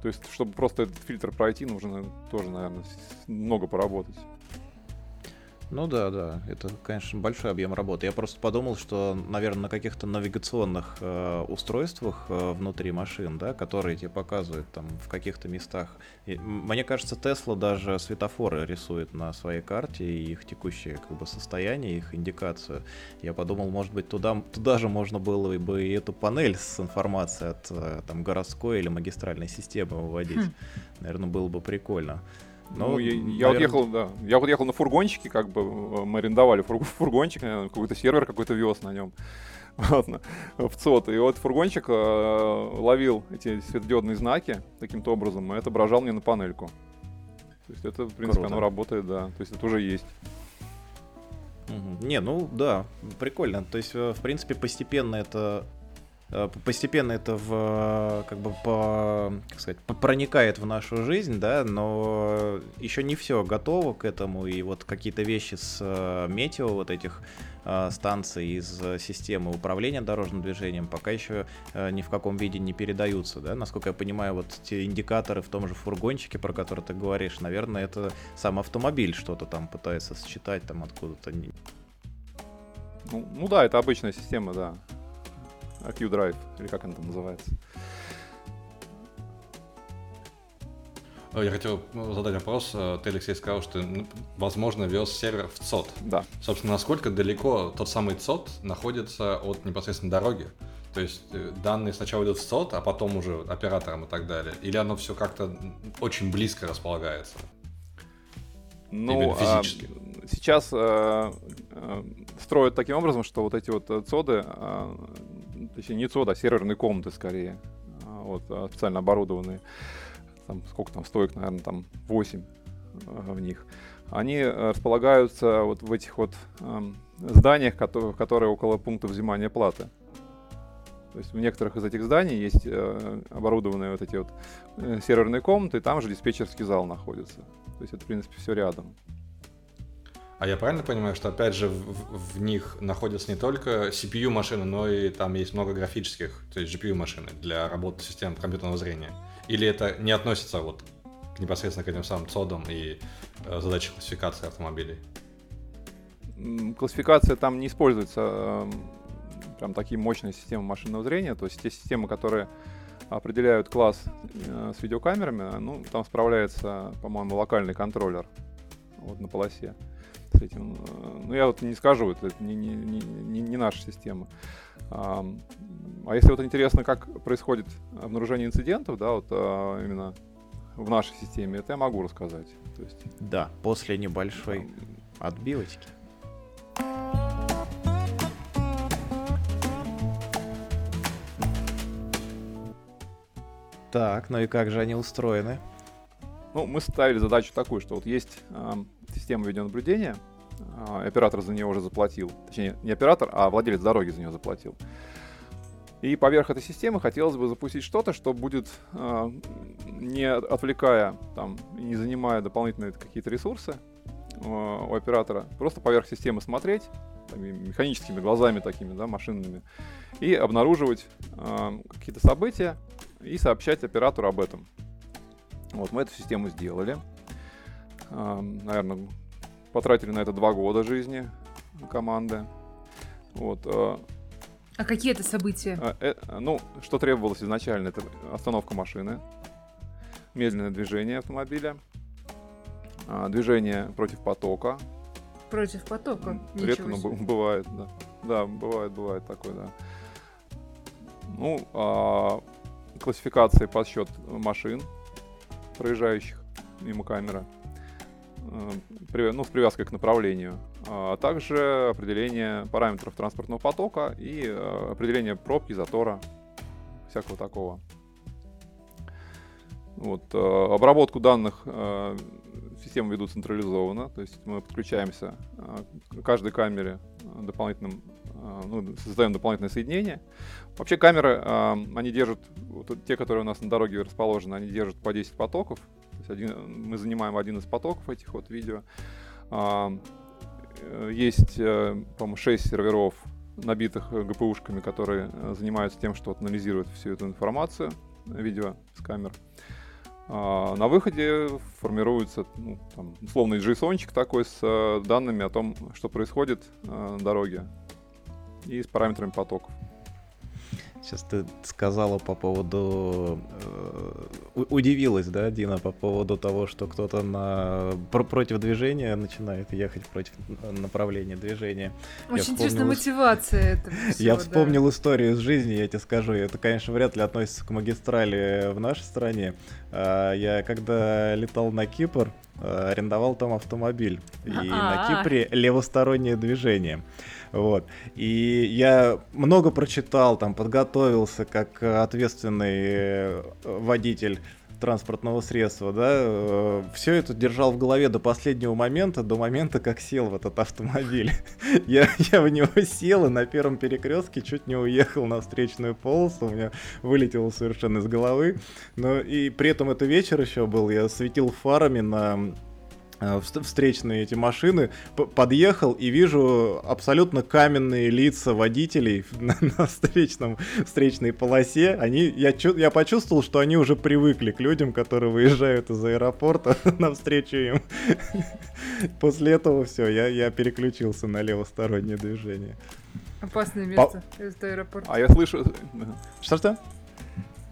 то есть, чтобы просто этот фильтр пройти, нужно тоже, наверное, много поработать. Ну да, да, это, конечно, большой объем работы. Я просто подумал, что, наверное, на каких-то навигационных э, устройствах э, внутри машин, да, которые тебе показывают там в каких-то местах. И, мне кажется, Тесла даже светофоры рисует на своей карте и их текущее как бы состояние, их индикацию. Я подумал, может быть, туда, туда же можно было бы и эту панель с информацией от э, там городской или магистральной системы выводить. Хм. Наверное, было бы прикольно. Ну, ну я, я вот ехал, да, я вот ехал на фургончике, как бы мы арендовали фург, фургончик, какой-то сервер какой-то вез на нем. Вот, в ЦОТ. И вот фургончик э, ловил эти светодиодные знаки таким-то образом и отображал мне на панельку. То есть это, в принципе, Круто. оно работает, да. То есть это уже есть. Не, ну да, прикольно. То есть, э, в принципе, постепенно это постепенно это в, как бы по, как сказать, проникает в нашу жизнь, да, но еще не все готово к этому, и вот какие-то вещи с э, метео вот этих э, станций из системы управления дорожным движением пока еще ни в каком виде не передаются, да, насколько я понимаю, вот те индикаторы в том же фургончике, про который ты говоришь, наверное, это сам автомобиль что-то там пытается считать там откуда-то. Ну, ну да, это обычная система, да. Q-Drive, или как она там называется. Я хотел ну, задать вопрос. Э, ты, Алексей, сказал, что, возможно, вез сервер в ЦОД. Да. Собственно, насколько далеко тот самый ЦОД находится от непосредственно дороги? То есть э, данные сначала идут в ЦОД, а потом уже операторам и так далее? Или оно все как-то очень близко располагается? Ну, Именно физически. А, сейчас а, а, строят таким образом, что вот эти вот ЦОДы а, точнее не ЦОД, а серверные комнаты скорее, а, вот, а, специально оборудованные, там, сколько там стоек, наверное, там 8 а, в них, они э, располагаются вот в этих вот э, зданиях, которые, которые около пункта взимания платы. То есть в некоторых из этих зданий есть э, оборудованные вот эти вот э, серверные комнаты, и там же диспетчерский зал находится. То есть это, в принципе, все рядом. А я правильно понимаю, что опять же в, в них находятся не только CPU машины, но и там есть много графических, то есть GPU машины для работы систем компьютерного зрения? Или это не относится вот к непосредственно к этим самым цодам и э, задаче классификации автомобилей? Классификация там не используется э, прям такие мощные системы машинного зрения, то есть те системы, которые определяют класс э, с видеокамерами, ну, там справляется, по-моему, локальный контроллер вот на полосе с этим. Э, ну, я вот не скажу, это не, не, не, не наша система. А, а если вот интересно, как происходит обнаружение инцидентов, да, вот а, именно в нашей системе, это я могу рассказать. То есть... Да, после небольшой да. отбивочки. Так, ну и как же они устроены? Ну, мы ставили задачу такую, что вот есть э, система видеонаблюдения, оператор за нее уже заплатил. Точнее, не оператор, а владелец дороги за нее заплатил. И поверх этой системы хотелось бы запустить что-то, что будет, э, не отвлекая там, не занимая дополнительные какие-то ресурсы э, у оператора, просто поверх системы смотреть, там, механическими глазами такими, да, машинными, и обнаруживать э, какие-то события и сообщать оператору об этом. Вот, мы эту систему сделали. Наверное, потратили на это два года жизни команды. Вот. А, а какие это события? А, э, ну, что требовалось изначально, это остановка машины, медленное движение автомобиля, а, движение против потока. Против потока? Редко, но бывает, да. Да, бывает, бывает такое, да. Ну, а, классификации подсчет машин, проезжающих мимо камеры, э, ну, с привязкой к направлению, а также определение параметров транспортного потока и э, определение пробки, затора, всякого такого. Вот, э, обработку данных системы ведут централизованно, то есть мы подключаемся к каждой камере дополнительным, ну, создаем дополнительное соединение. Вообще камеры, они держат вот те, которые у нас на дороге расположены, они держат по 10 потоков. Один, мы занимаем один из потоков этих вот видео. А, э, есть, э, по-моему, 6 серверов, набитых ГПУшками, которые э, занимаются тем, что анализируют всю эту информацию видео с камер. А, на выходе формируется ну, там, условный JSON такой с данными о том, что происходит на дороге и с параметрами потоков. Сейчас ты сказала по поводу... Э, удивилась, да, Дина, по поводу того, что кто-то на... Про против движения начинает ехать против направления движения. Очень интересная мотивация этого Я вспомнил историю из жизни, я тебе скажу. Это, конечно, вряд ли относится к магистрали в нашей стране. А, я когда летал на Кипр, э, арендовал там автомобиль. И на А-а. Кипре левостороннее движение. Вот. И я много прочитал, там, подготовился как э, ответственный э, водитель транспортного средства, да, все это держал в голове до последнего момента, до момента, как сел в этот автомобиль. Я, я в него сел и на первом перекрестке чуть не уехал на встречную полосу, у меня вылетело совершенно из головы. Но и при этом это вечер еще был, я светил фарами на э, встречные эти машины, подъехал и вижу абсолютно каменные лица водителей на, на встречном, встречной полосе. Они, я, я почувствовал, что они уже привыкли к людям, которые выезжают из аэропорта навстречу им. После этого все, я, я переключился на левостороннее движение. Опасное место, это аэропорт. А я слышу, Что-что?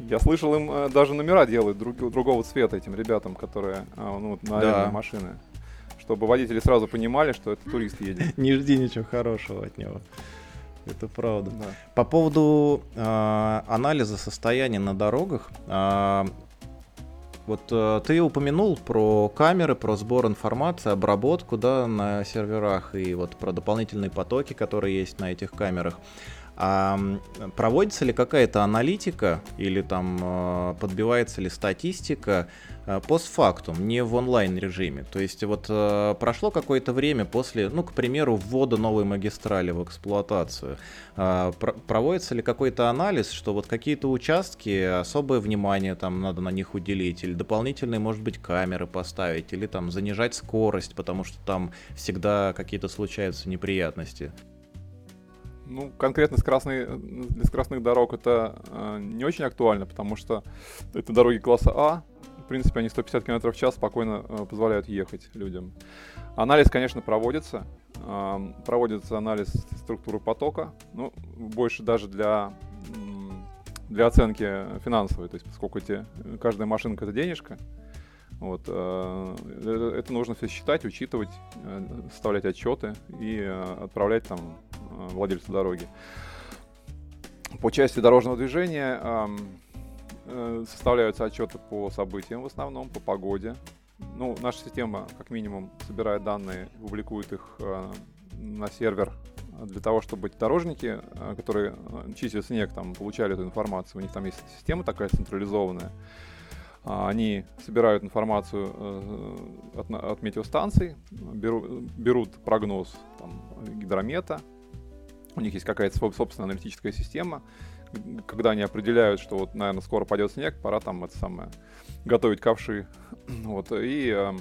Я слышал, им э, даже номера делают друг- другого цвета этим ребятам, которые а, ну, на Да. арендные машины. Чтобы водители сразу понимали, что это турист едет. Не жди ничего хорошего от него. Это правда. Да. По поводу э, анализа состояния на дорогах, э, вот э, ты упомянул про камеры, про сбор информации, обработку, да, на серверах и вот про дополнительные потоки, которые есть на этих камерах. А проводится ли какая-то аналитика или там э, подбивается ли статистика э, постфактум, не в онлайн режиме? То есть вот э, прошло какое-то время после, ну, к примеру, ввода новой магистрали в эксплуатацию. А, про- проводится ли какой-то анализ, что вот какие-то участки особое внимание там надо на них уделить, или дополнительные, может быть, камеры поставить, или там занижать скорость, потому что там всегда какие-то случаются неприятности. Ну, конкретно с, красной, для скоростных дорог это э, не очень актуально, потому что это дороги класса А. В принципе, они 150 км в час спокойно э, позволяют ехать людям. Анализ, конечно, проводится. Ам, проводится анализ структуры потока. Ну, больше даже для, для оценки финансовой. То есть, поскольку эти, каждая машинка это денежка, вот, э, это нужно все считать, учитывать, э, составлять отчеты и э, отправлять там владельцу дороги. По части дорожного движения составляются отчеты по событиям в основном, по погоде. Ну, наша система, как минимум, собирает данные, публикует их на сервер для того, чтобы дорожники, которые чистят снег, там, получали эту информацию. У них там есть система такая централизованная. А, Они собирают информацию э, от, на- от метеостанций, беру- берут прогноз там, гидромета, у них есть какая-то соб- собственная аналитическая система, когда они определяют, что вот, наверное, скоро пойдет снег, пора там это самое готовить ковши. Вот, и э,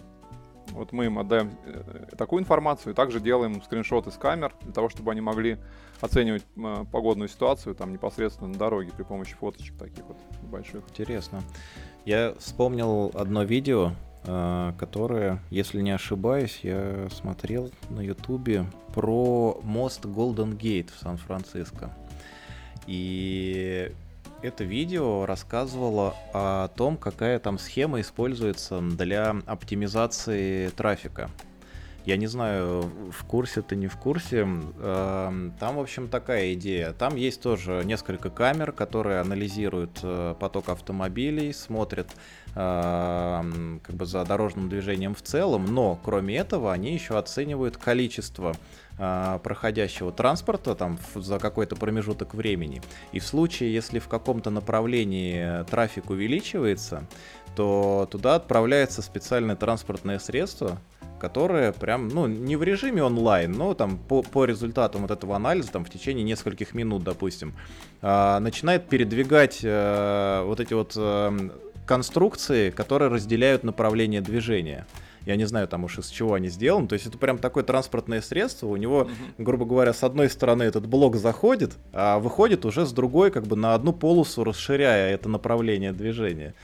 вот мы им отдаем э, такую информацию, и также делаем скриншоты с камер для того, чтобы они могли оценивать э, погодную ситуацию там непосредственно на дороге при помощи фоточек таких вот больших. Интересно. Я вспомнил одно видео, э, которое, если не ошибаюсь, я смотрел на Ютубе про мост Голден Гейт в Сан-Франциско. И это видео рассказывало о том, какая там схема используется для оптимизации трафика. Я не знаю, в курсе ты не в курсе. Эм, Там, в общем, такая идея. Там есть тоже несколько камер, которые анализируют э, поток автомобилей, смотрят эм, как бы за дорожным движением в целом, но кроме этого они еще оценивают количество э, проходящего транспорта там за какой-то промежуток времени. И в случае, если в каком-то направлении трафик увеличивается, то туда отправляется специальное транспортное средство, которое прям, ну, не в режиме онлайн, но там по, по результатам вот этого анализа, там в течение нескольких минут, допустим, а, начинает передвигать э, вот эти вот э, конструкции, которые разделяют направление движения. Я не знаю там уж из чего они сделаны. То есть это прям такое транспортное средство. У него, грубо говоря, с одной стороны этот блок заходит, а выходит уже с другой, как бы на одну полосу, расширяя это направление движения.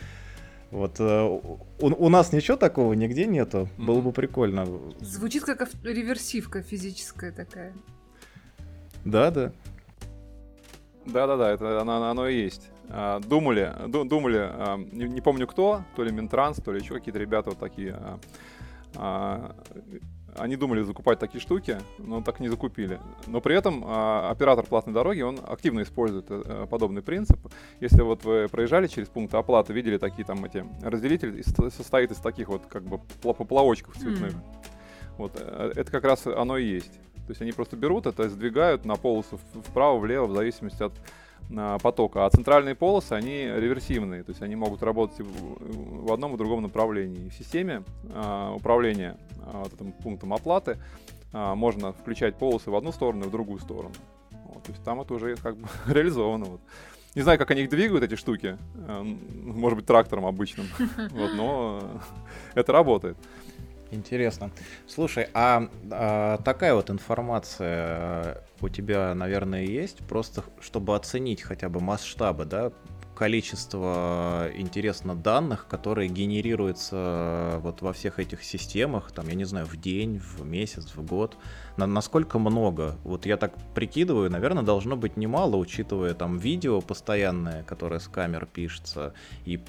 Вот э, у, у нас ничего такого нигде нету. Было бы прикольно. Звучит как ав- реверсивка физическая такая. Да, да. Да-да-да, это оно, оно и есть. А, Думали, ду- думали, а, не, не помню кто, то ли Минтранс, то ли еще какие-то ребята вот такие, а, а, они думали закупать такие штуки, но так не закупили. Но при этом а, оператор платной дороги, он активно использует а, подобный принцип. Если вот вы проезжали через пункт оплаты, видели такие там эти разделители, состоит из таких вот как бы поплавочков цветных. Mm. Вот, э, это как раз оно и есть. То есть они просто берут это, сдвигают на полосу вправо, влево, в зависимости от потока. А центральные полосы, они реверсивные, то есть они могут работать в одном и другом направлении. В системе а, управления а, вот этим пунктом оплаты можно включать полосы в одну сторону и в другую сторону. Вот, то есть там это уже как бы реализовано. Вот. Не знаю, как они их двигают, эти штуки. Может быть, трактором обычным. Вот, но это работает. Интересно. Слушай, а, а такая вот информация у тебя, наверное, есть, просто чтобы оценить хотя бы масштабы, да, количество, интересно, данных, которые генерируются вот во всех этих системах, там, я не знаю, в день, в месяц, в год, на, насколько много? Вот я так прикидываю, наверное, должно быть немало, учитывая там видео постоянное, которое с камер пишется, и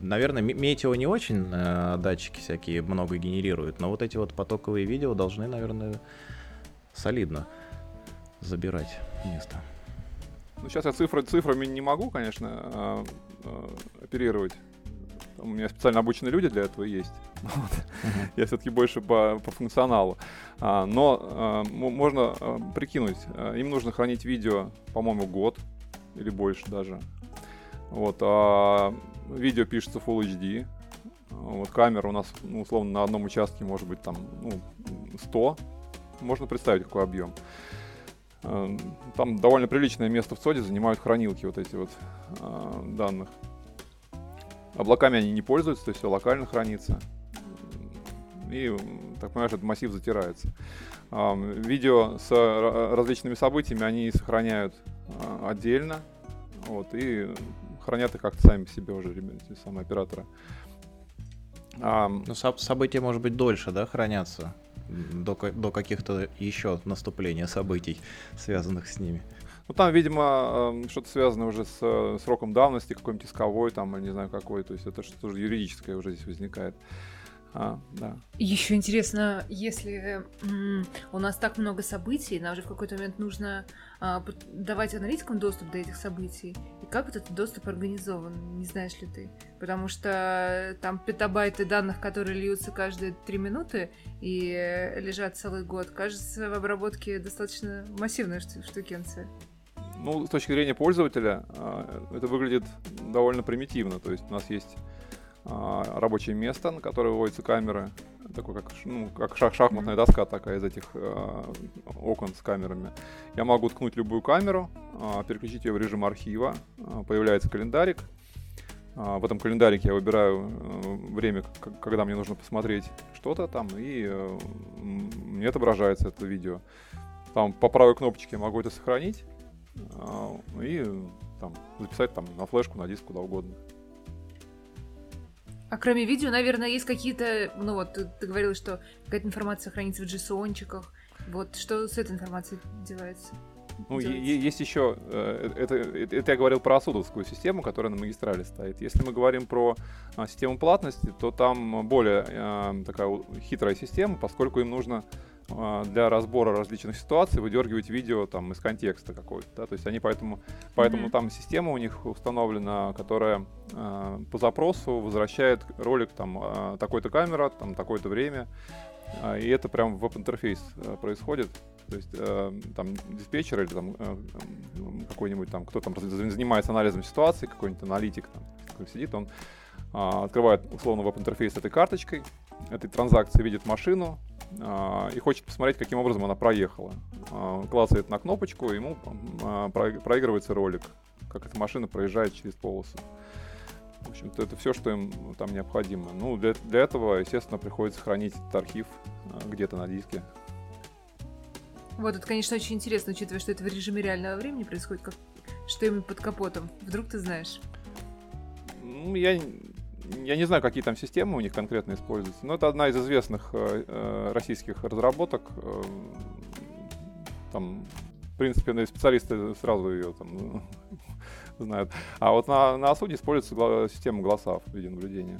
Наверное, метео не очень э, датчики всякие много генерируют, но вот эти вот потоковые видео должны, наверное, солидно забирать место. Ну, сейчас я цифры, цифрами не могу, конечно, э, э, оперировать. У меня специально обученные люди для этого есть. Я все-таки больше по, по функционалу. А, но а, можно а, прикинуть, а, им нужно хранить видео, по-моему, год или больше даже. Вот, а видео пишется Full HD. Вот камера у нас, ну, условно, на одном участке может быть там ну, 100. Можно представить, какой объем. Эм, там довольно приличное место в ЦОДе занимают хранилки вот эти вот э, данных. Облаками они не пользуются, то есть все локально хранится. И, так понимаешь, этот массив затирается. Видео с различными событиями они сохраняют э, отдельно. Вот, и хранят их как-то сами себе уже, ребята, самые операторы. А, ну, события, может быть, дольше, да, хранятся? До, до каких-то еще наступления событий, связанных с ними. Ну, там, видимо, что-то связано уже с э, сроком давности, какой-нибудь исковой, там, не знаю какой. То есть это что-то юридическое уже здесь возникает. А, да. Еще интересно, если у нас так много событий, нам же в какой-то момент нужно а, давать аналитикам доступ до этих событий. И как этот доступ организован, не знаешь ли ты? Потому что там петабайты данных, которые льются каждые три минуты и лежат целый год, кажется, в обработке достаточно массивная штукенция. Ну, с точки зрения пользователя, а, это выглядит довольно примитивно. То есть у нас есть рабочее место, на которое выводятся камеры, такой как, ну, как шах шахматная доска такая из этих э, окон с камерами. Я могу ткнуть любую камеру, э, переключить ее в режим архива, э, появляется календарик. Э, в этом календарике я выбираю э, время, когда мне нужно посмотреть что-то там, и э, мне отображается это видео. Там по правой кнопочке я могу это сохранить э, и там, записать там на флешку, на диск, куда угодно. А кроме видео, наверное, есть какие-то, ну вот, ты, ты говорил, что какая-то информация хранится в JSON-чиках. Вот что с этой информацией делается? Ну, есть еще, э, это, это я говорил про осудовскую систему, которая на магистрали стоит. Если мы говорим про а, систему платности, то там более а, такая хитрая система, поскольку им нужно для разбора различных ситуаций выдергивать видео там из контекста какой-то, да, то есть они поэтому, поэтому mm-hmm. там система у них установлена, которая э, по запросу возвращает ролик там э, такой-то камера, там такое-то время, э, и это прям в веб-интерфейс э, происходит, то есть э, там диспетчер или там э, какой-нибудь там, кто там занимается анализом ситуации, какой-нибудь аналитик там сидит, он э, открывает условно веб-интерфейс этой карточкой, этой транзакции видит машину, а, и хочет посмотреть, каким образом она проехала. А, клацает на кнопочку, ему а, проигрывается ролик, как эта машина проезжает через полосу. В общем-то, это все, что им там необходимо. Ну, для, для этого, естественно, приходится хранить этот архив где-то на диске. Вот, это, конечно, очень интересно, учитывая, что это в режиме реального времени происходит, как, что именно под капотом. Вдруг ты знаешь? Ну, я я не знаю, какие там системы у них конкретно используются, но это одна из известных э, э российских разработок. Э, там, в принципе, специалисты сразу ее там знают. А вот на, на Асуде используется гла- система голоса в видеонаблюдения.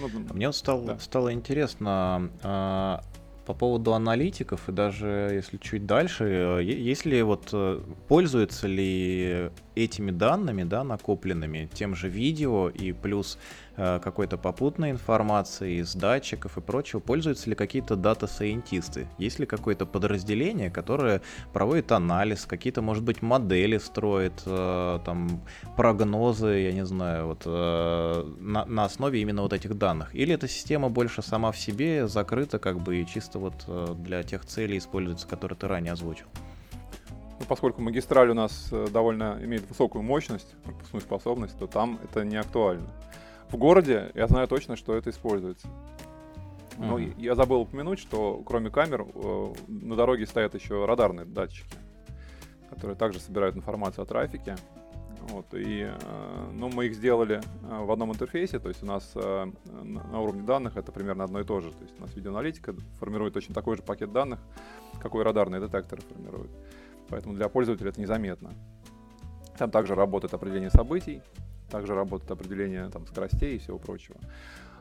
Ну, Мне стало, да. стало интересно, а, по поводу аналитиков и даже если чуть дальше, э, если вот э, пользуются ли этими данными, да, накопленными, тем же видео и плюс какой-то попутной информации из датчиков и прочего, пользуются ли какие-то дата-сайентисты? Есть ли какое-то подразделение, которое проводит анализ, какие-то, может быть, модели строит, э, там, прогнозы, я не знаю, вот э, на, на основе именно вот этих данных? Или эта система больше сама в себе закрыта, как бы, и чисто вот э, для тех целей используется, которые ты ранее озвучил? ну, поскольку магистраль у нас э, довольно имеет высокую мощность, пропускную способность, то там это не актуально. В городе я знаю точно, что это используется. Но mm-hmm. я забыл упомянуть, что кроме камер э, на дороге стоят еще радарные датчики, которые также собирают информацию о трафике. Вот, и э, ну, мы их сделали в одном интерфейсе, то есть у нас на уровне данных это примерно одно и то же. То есть у нас видеоаналитика формирует точно такой же пакет данных, какой радарные детекторы формируют поэтому для пользователя это незаметно. Там также работает определение событий, также работает определение там, скоростей и всего прочего.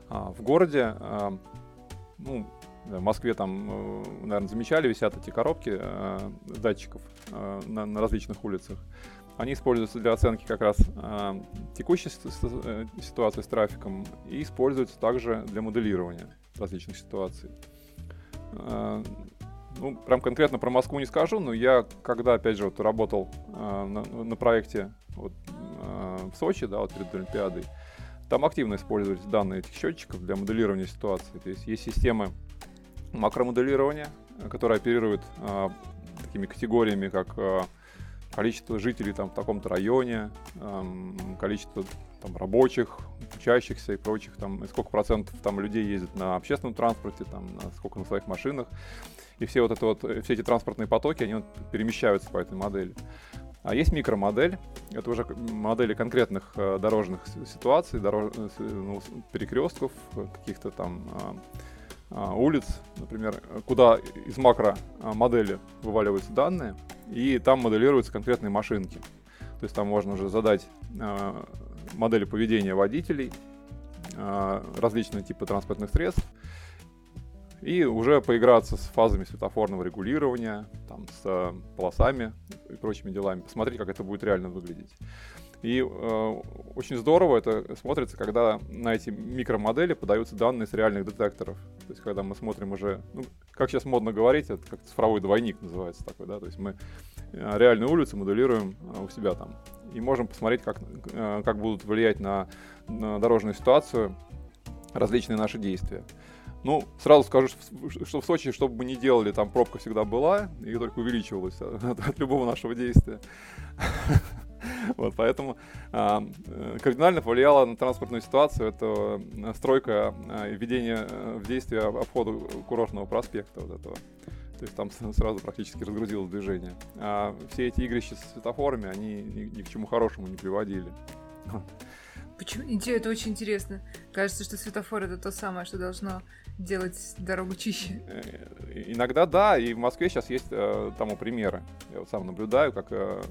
А, в городе, а, ну, в Москве там, э, наверное, замечали, висят эти коробки а, датчиков а, на, на различных улицах. Они используются для оценки как раз текущей э, ситуации с трафиком и используются также для моделирования различных ситуаций. Ну, прям конкретно про Москву не скажу, но я, когда, опять же, вот работал э, на, на проекте вот, э, в Сочи, да, вот перед Олимпиадой, там активно использовались данные этих счетчиков для моделирования ситуации. То есть есть системы макромоделирования, которые оперируют э, такими категориями, как э, количество жителей там в таком-то районе, э, количество там, рабочих, учащихся и прочих, там, и сколько процентов там людей ездят на общественном транспорте, там, на сколько на своих машинах и все вот это вот, э, все эти транспортные потоки, они вот перемещаются по этой модели. А есть микромодель, это уже модели конкретных э, дорожных ситуаций, дорож... Э, ну, перекрестков, каких-то там а, а, улиц, например, куда из макро модели вываливаются данные, и там моделируются конкретные машинки. То есть там можно уже задать а, модели поведения водителей, а, различные типы транспортных средств, и уже поиграться с фазами светофорного регулирования, там, с э, полосами и прочими делами, посмотреть, как это будет реально выглядеть. И э, очень здорово это смотрится, когда на эти микромодели подаются данные с реальных детекторов. То есть, когда мы смотрим уже, ну, как сейчас модно говорить, это как цифровой двойник называется такой, да, то есть мы э, реальную улицу моделируем э, у себя там. И можем посмотреть, как, э, как будут влиять на, на дорожную ситуацию различные наши действия. Ну, сразу скажу, что в Сочи, что бы мы ни делали, там пробка всегда была и только увеличивалась от, от любого нашего действия. Вот, поэтому а, э, кардинально повлияла на транспортную ситуацию это э, стройка а, и введение э, в действие обхода курортного проспекта вот этого. То есть там сразу практически разгрузилось движение. А все эти игрища с светофорами, они ни, ни к чему хорошему не приводили. Почему? Это очень интересно. Кажется, что светофор это то самое, что должно делать дорогу чище. Э, иногда да, и в Москве сейчас есть э, тому примеры. Я вот сам наблюдаю, как э,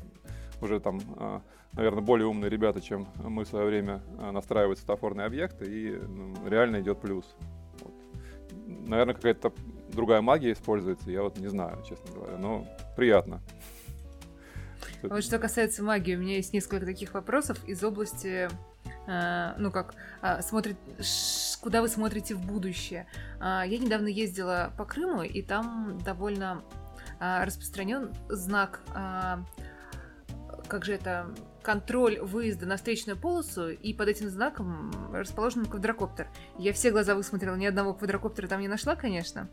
уже там, э, наверное, более умные ребята, чем мы в свое время э, настраивают светофорные объекты, и ну, реально идет плюс. Вот. Наверное, какая-то другая магия используется, я вот не знаю, честно говоря, но приятно. Вот что касается магии, у меня есть несколько таких вопросов из области ну как, а, смотрит, куда вы смотрите в будущее. А, я недавно ездила по Крыму, и там довольно распространен знак, как же это, контроль выезда на встречную полосу, и под этим знаком расположен квадрокоптер. Я все глаза высмотрела, ни одного квадрокоптера там не нашла, конечно.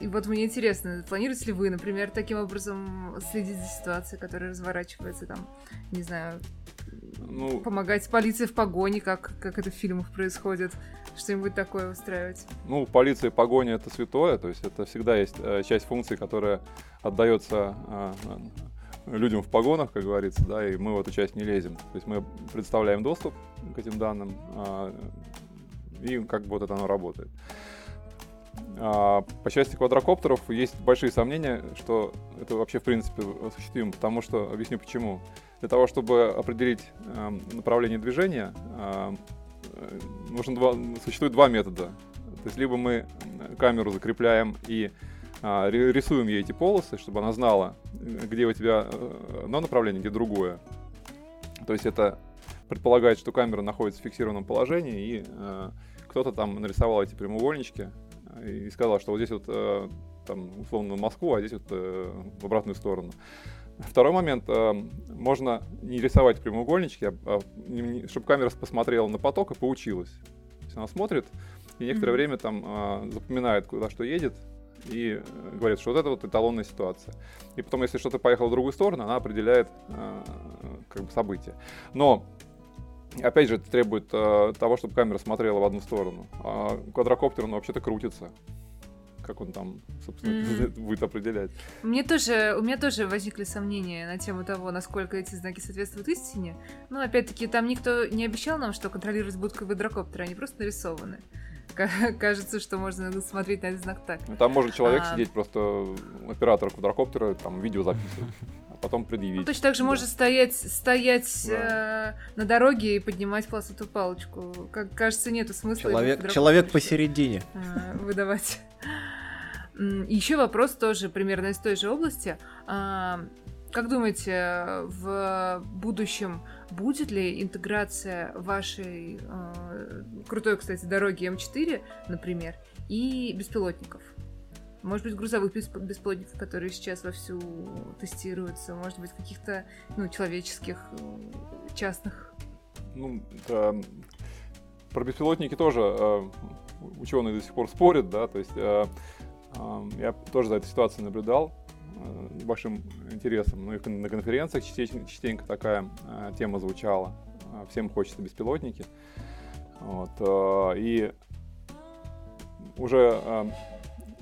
И вот мне интересно, планируете ли вы, например, таким образом следить за ситуацией, которая разворачивается там, не знаю, ну, помогать полиции в погоне, как, как это в фильмах происходит, что-нибудь такое устраивать. Ну, полиция и погоня это святое, то есть это всегда есть э, часть функций, которая отдается э, людям в погонах, как говорится, да, и мы в эту часть не лезем. То есть мы представляем доступ к этим данным, э, и как бы вот это оно работает. А, по части квадрокоптеров есть большие сомнения, что это вообще в принципе осуществимо, потому что, объясню почему. Для того, чтобы определить э, направление движения, э, нужно два, существует два метода. То есть либо мы камеру закрепляем и а, рисуем ей эти полосы, чтобы она знала, где у тебя одно направление, где другое. То есть это предполагает, что камера находится в фиксированном положении, и э, кто-то там нарисовал эти прямоугольнички и сказал, что вот здесь вот э, там условно Москву, а здесь вот э, в обратную сторону. Второй момент, э, можно не рисовать прямоугольнички, а, а, чтобы камера посмотрела на поток и поучилась. То есть она смотрит и некоторое mm-hmm. время там э, запоминает, куда что едет, и э, говорит, что вот это вот эталонная ситуация. И потом, если что-то поехало в другую сторону, она определяет э, как бы события. Но Опять же, это требует э, того, чтобы камера смотрела в одну сторону. А квадрокоптер, он вообще-то крутится. Как он там, собственно, mm-hmm. будет определять. Мне тоже, у меня тоже возникли сомнения на тему того, насколько эти знаки соответствуют истине. Но, опять-таки, там никто не обещал нам, что контролировать будут квадрокоптеры, они просто нарисованы. Кажется, что можно смотреть на этот знак так. Ну, там может человек а... сидеть, просто оператор квадрокоптера, там видео записывать потом предъявить. Ну, точно так же да. может стоять, стоять да. э, на дороге и поднимать полосатую палочку. Как кажется, нету смысла. Человек, человек посередине. Э, выдавать. Еще вопрос тоже примерно из той же области. А, как думаете, в будущем будет ли интеграция вашей э, крутой, кстати, дороги М4, например, и беспилотников? Может быть, грузовых бесплодников, которые сейчас вовсю тестируются, может быть, каких-то ну, человеческих, э, частных. Ну, да. Про беспилотники тоже э, ученые до сих пор спорят, да, то есть э, э, я тоже за этой ситуацией наблюдал э, большим интересом. Ну и на конференциях частенько, частенько такая э, тема звучала. Э, всем хочется беспилотники. Вот, э, и уже э,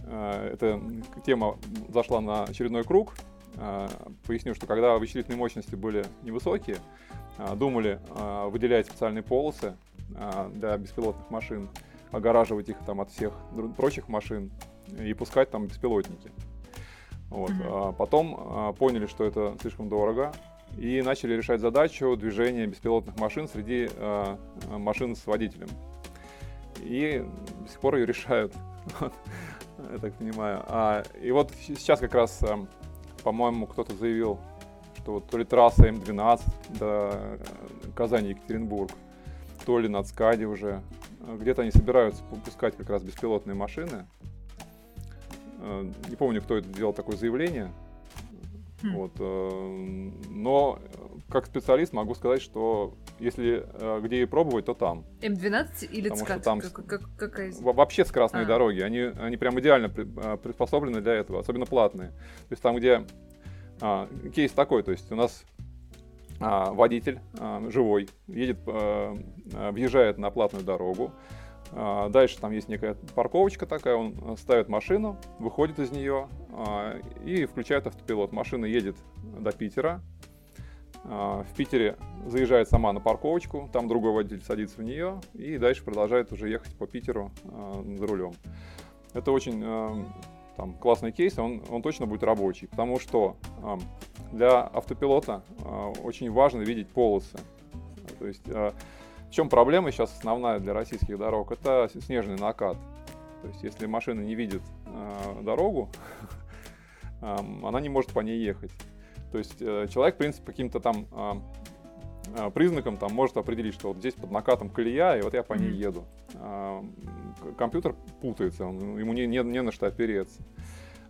эта тема зашла на очередной круг. Э, поясню, что когда вычислительные мощности были невысокие, э, думали выделять специальные полосы для беспилотных машин, огораживать их там от всех прочих машин и пускать там беспилотники. Вот. Mm-hmm. Потом поняли, что это слишком дорого, и начали решать задачу движения беспилотных машин среди машин с водителем. И до сих пор ее решают. я так понимаю. А, и вот сейчас как раз, эм, по-моему, кто-то заявил, что вот то ли трасса М12 до э, Казани-Екатеринбург, то ли над Скади уже. Э, где-то они собираются выпускать как раз беспилотные машины. Э, не помню, кто это сделал такое заявление. Хм. Вот, но как специалист могу сказать, что если э, где и пробовать, то там. М12 или Потому ЦКАД? Там как, как, какая Вообще скоростные а. дороги. Они, они прям идеально э, приспособлены для этого, особенно платные. То есть там, где а, кейс такой, то есть у нас а, водитель а, живой едет, а, въезжает на платную дорогу, Дальше там есть некая парковочка такая, он ставит машину, выходит из нее а, и включает автопилот. Машина едет до Питера, а, в Питере заезжает сама на парковочку, там другой водитель садится в нее и дальше продолжает уже ехать по Питеру э, за рулем. Это очень э, там, классный кейс, он, он точно будет рабочий, потому что э, для автопилота э, очень важно видеть полосы. То есть э, в чем проблема сейчас основная для российских дорог? Это снежный накат. То есть если машина не видит э, дорогу, э, она не может по ней ехать. То есть э, человек, в принципе, каким-то там а, а, признаком там может определить, что вот здесь под накатом колея, и вот я по ней еду. А, компьютер путается, он, ему не, не, не на что опереться.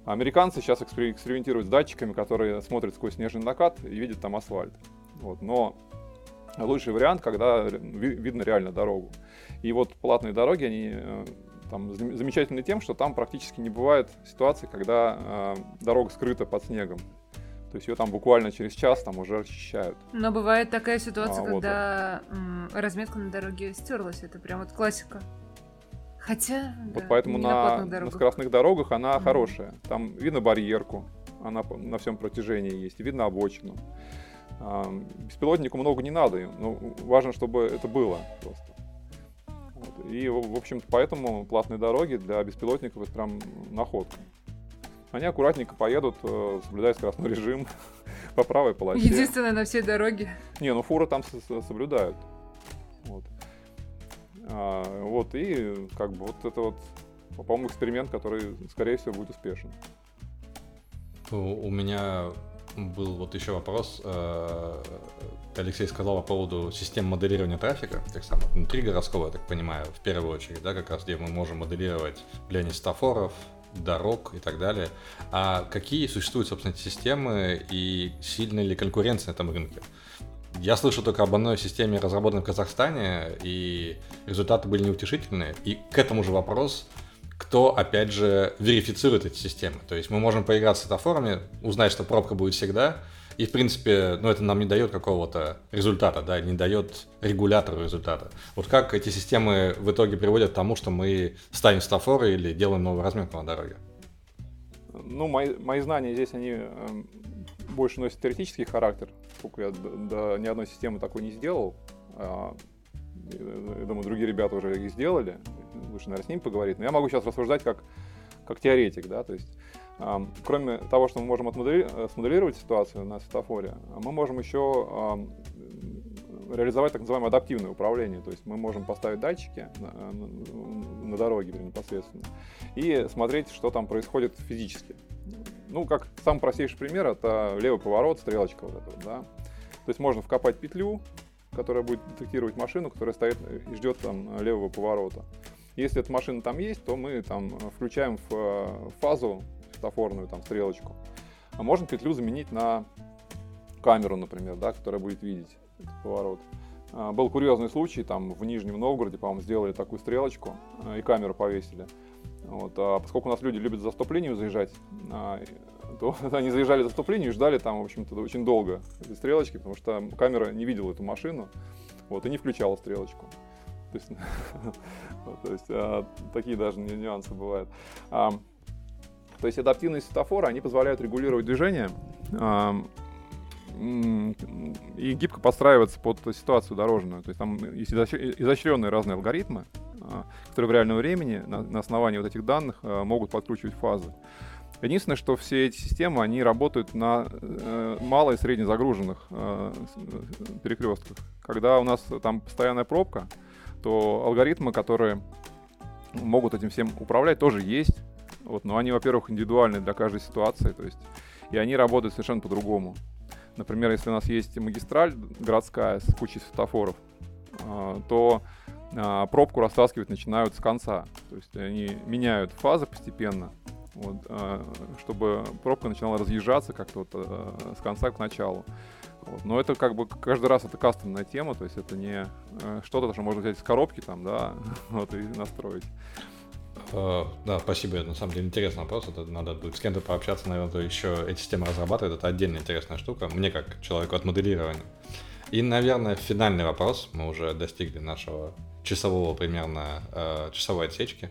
Американцы сейчас экспериментируют с датчиками, которые смотрят сквозь снежный накат и видят там асфальт. Вот. Но лучший вариант, когда видно реально дорогу. И вот платные дороги, они э, там замечательны тем, что там практически не бывает ситуации, когда э, дорога скрыта под снегом. То есть ее там буквально через час там уже очищают. Но бывает такая ситуация, а, когда вот. разметка на дороге стерлась. Это прям вот классика. Хотя. Вот да, поэтому на, на, на скоростных дорогах она mm хорошая. Там видно барьерку, она на всем протяжении есть, видно обочину. Беспилотнику много не надо, но важно, чтобы это было просто. Вот. И, в общем-то, поэтому платные дороги для беспилотников это прям находка они аккуратненько поедут, э, соблюдая скоростной режим по правой полосе. Единственное на всей дороге. Не, ну фуры там соблюдают. Вот. А, вот, и как бы вот это вот по-моему, эксперимент, который, скорее всего, будет успешен. У, у меня был вот еще вопрос. Э, Алексей сказал по поводу систем моделирования трафика, так само внутри городского, я так понимаю, в первую очередь, да, как раз где мы можем моделировать влияние стафоров, дорог и так далее. А какие существуют, собственно, эти системы и сильная ли конкуренция на этом рынке? Я слышал только об одной системе, разработанной в Казахстане, и результаты были неутешительные. И к этому же вопрос, кто, опять же, верифицирует эти системы. То есть мы можем поиграть с светофорами, узнать, что пробка будет всегда, и, в принципе, ну, это нам не дает какого-то результата, да, не дает регулятору результата. Вот как эти системы в итоге приводят к тому, что мы ставим светофоры или делаем новую разметку на дороге? Ну, мои, мои знания здесь, они э, больше носят теоретический характер, поскольку я до, до ни одной системы такой не сделал. А, я думаю, другие ребята уже их сделали. Лучше, наверное, с ними поговорить. Но я могу сейчас рассуждать как, как теоретик, да, то есть Кроме того, что мы можем э, смоделировать ситуацию на светофоре, мы можем еще реализовать так называемое адаптивное управление. То есть мы можем поставить датчики на, на, на дороге непосредственно и смотреть, что там происходит физически. Ну, как самый простейший пример, это левый поворот, стрелочка вот эта, да. То есть можно вкопать петлю, которая будет детектировать машину, которая стоит и ждет там левого поворота. Если эта машина там есть, то мы там включаем в э, фазу светофорную там стрелочку. А можно петлю заменить на камеру, например, да, которая будет видеть этот поворот. А, был курьезный случай, там в Нижнем Новгороде, по-моему, сделали такую стрелочку а, и камеру повесили. Вот, а поскольку у нас люди любят за стоп заезжать, а, то они заезжали за стоп и ждали там, в общем-то, очень долго этой стрелочки, потому что камера не видела эту машину, вот, и не включала стрелочку. То есть, то есть а, такие даже нюансы бывают. А, то есть адаптивные светофоры, они позволяют регулировать движение и гибко подстраиваться под ситуацию дорожную. То есть там есть изощренные разные алгоритмы, а, которые в реальном времени на, на основании вот этих данных а, могут подкручивать фазы. Единственное, что все эти системы, они работают на э, мало и среднезагруженных э, перекрестках. Когда у нас там постоянная пробка, то алгоритмы, которые могут этим всем управлять, тоже есть. Вот, но они, во-первых, индивидуальны для каждой ситуации, то есть, и они работают совершенно по-другому. Например, если у нас есть магистраль городская с кучей светофоров, а, то а, пробку растаскивать начинают с конца. То есть они меняют фазы постепенно, вот, а, чтобы пробка начинала разъезжаться как-то вот с конца к началу. Вот. Но это как бы каждый раз это кастомная тема, то есть это не что-то, что можно взять из коробки там, да, вот и настроить. Да, спасибо. На самом деле интересный вопрос. Это надо будет с кем-то пообщаться, наверное, кто еще эти системы разрабатывает. Это отдельная интересная штука. Мне как человеку от моделирования. И, наверное, финальный вопрос. Мы уже достигли нашего часового примерно э, часовой отсечки.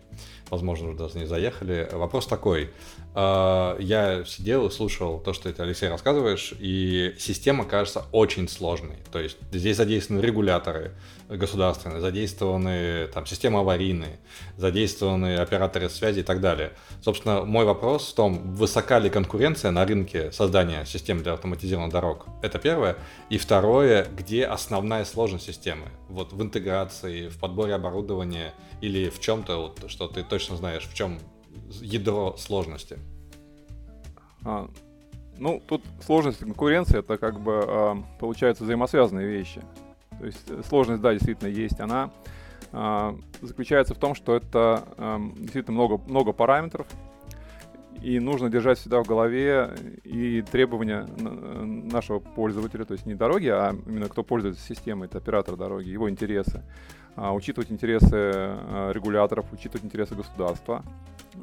Возможно, уже даже не заехали. Вопрос такой. Э, я сидел и слушал то, что ты, Алексей, рассказываешь, и система кажется очень сложной. То есть здесь задействованы регуляторы, государственные, задействованы там, системы аварийные, задействованы операторы связи и так далее. Собственно, мой вопрос в том, высока ли конкуренция на рынке создания системы для автоматизированных дорог? Это первое. И второе, где основная сложность системы? Вот в интеграции, в подборе оборудования или в чем-то, вот, что ты точно знаешь, в чем ядро сложности? А, ну, тут сложность и конкуренция это как бы э, получается взаимосвязанные вещи. То есть э, сложность, да, действительно есть. Она э, заключается в том, что это э, действительно много, много параметров, и нужно держать всегда в голове и требования нашего пользователя, то есть не дороги, а именно кто пользуется системой, это оператор дороги, его интересы. А, учитывать интересы а, регуляторов, учитывать интересы государства,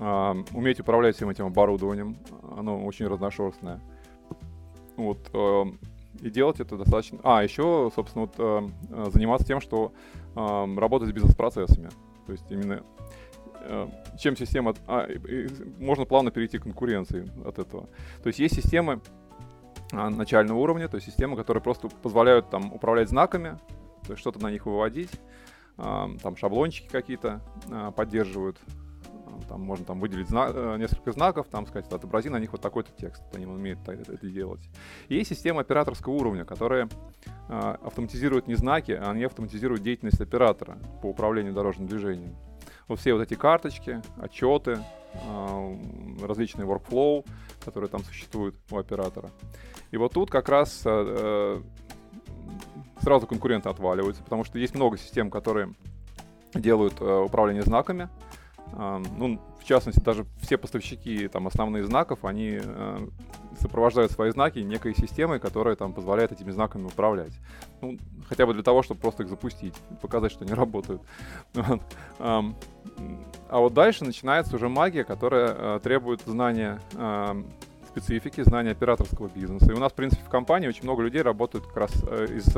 а, уметь управлять всем этим оборудованием, оно очень разношерстное. Вот, и делать это достаточно... А, еще, собственно, вот, э, э, заниматься тем, что э, работать с бизнес-процессами. То есть именно э, чем система... А, можно плавно перейти к конкуренции от этого. То есть есть системы э, начального уровня, то есть системы, которые просто позволяют там управлять знаками, то есть что-то на них выводить, э, там шаблончики какие-то э, поддерживают там можно там выделить зна- э, несколько знаков, там сказать, отобрази на них вот такой-то текст, они умеют это делать. И есть система операторского уровня, которая э, автоматизирует не знаки, а они автоматизируют деятельность оператора по управлению дорожным движением. Вот все вот эти карточки, отчеты, различные workflow, которые там существуют у оператора. И вот тут как раз э, сразу конкуренты отваливаются, потому что есть много систем, которые делают э, управление знаками. Э, ну, в частности, даже все поставщики там, основных знаков, они э, сопровождают свои знаки некой системой, которая там позволяет этими знаками управлять. Ну, хотя бы для того, чтобы просто их запустить, показать, что они работают. А вот дальше начинается уже магия, которая э, требует знания э, специфики, знания операторского бизнеса. И у нас, в принципе, в компании очень много людей работают как раз э, из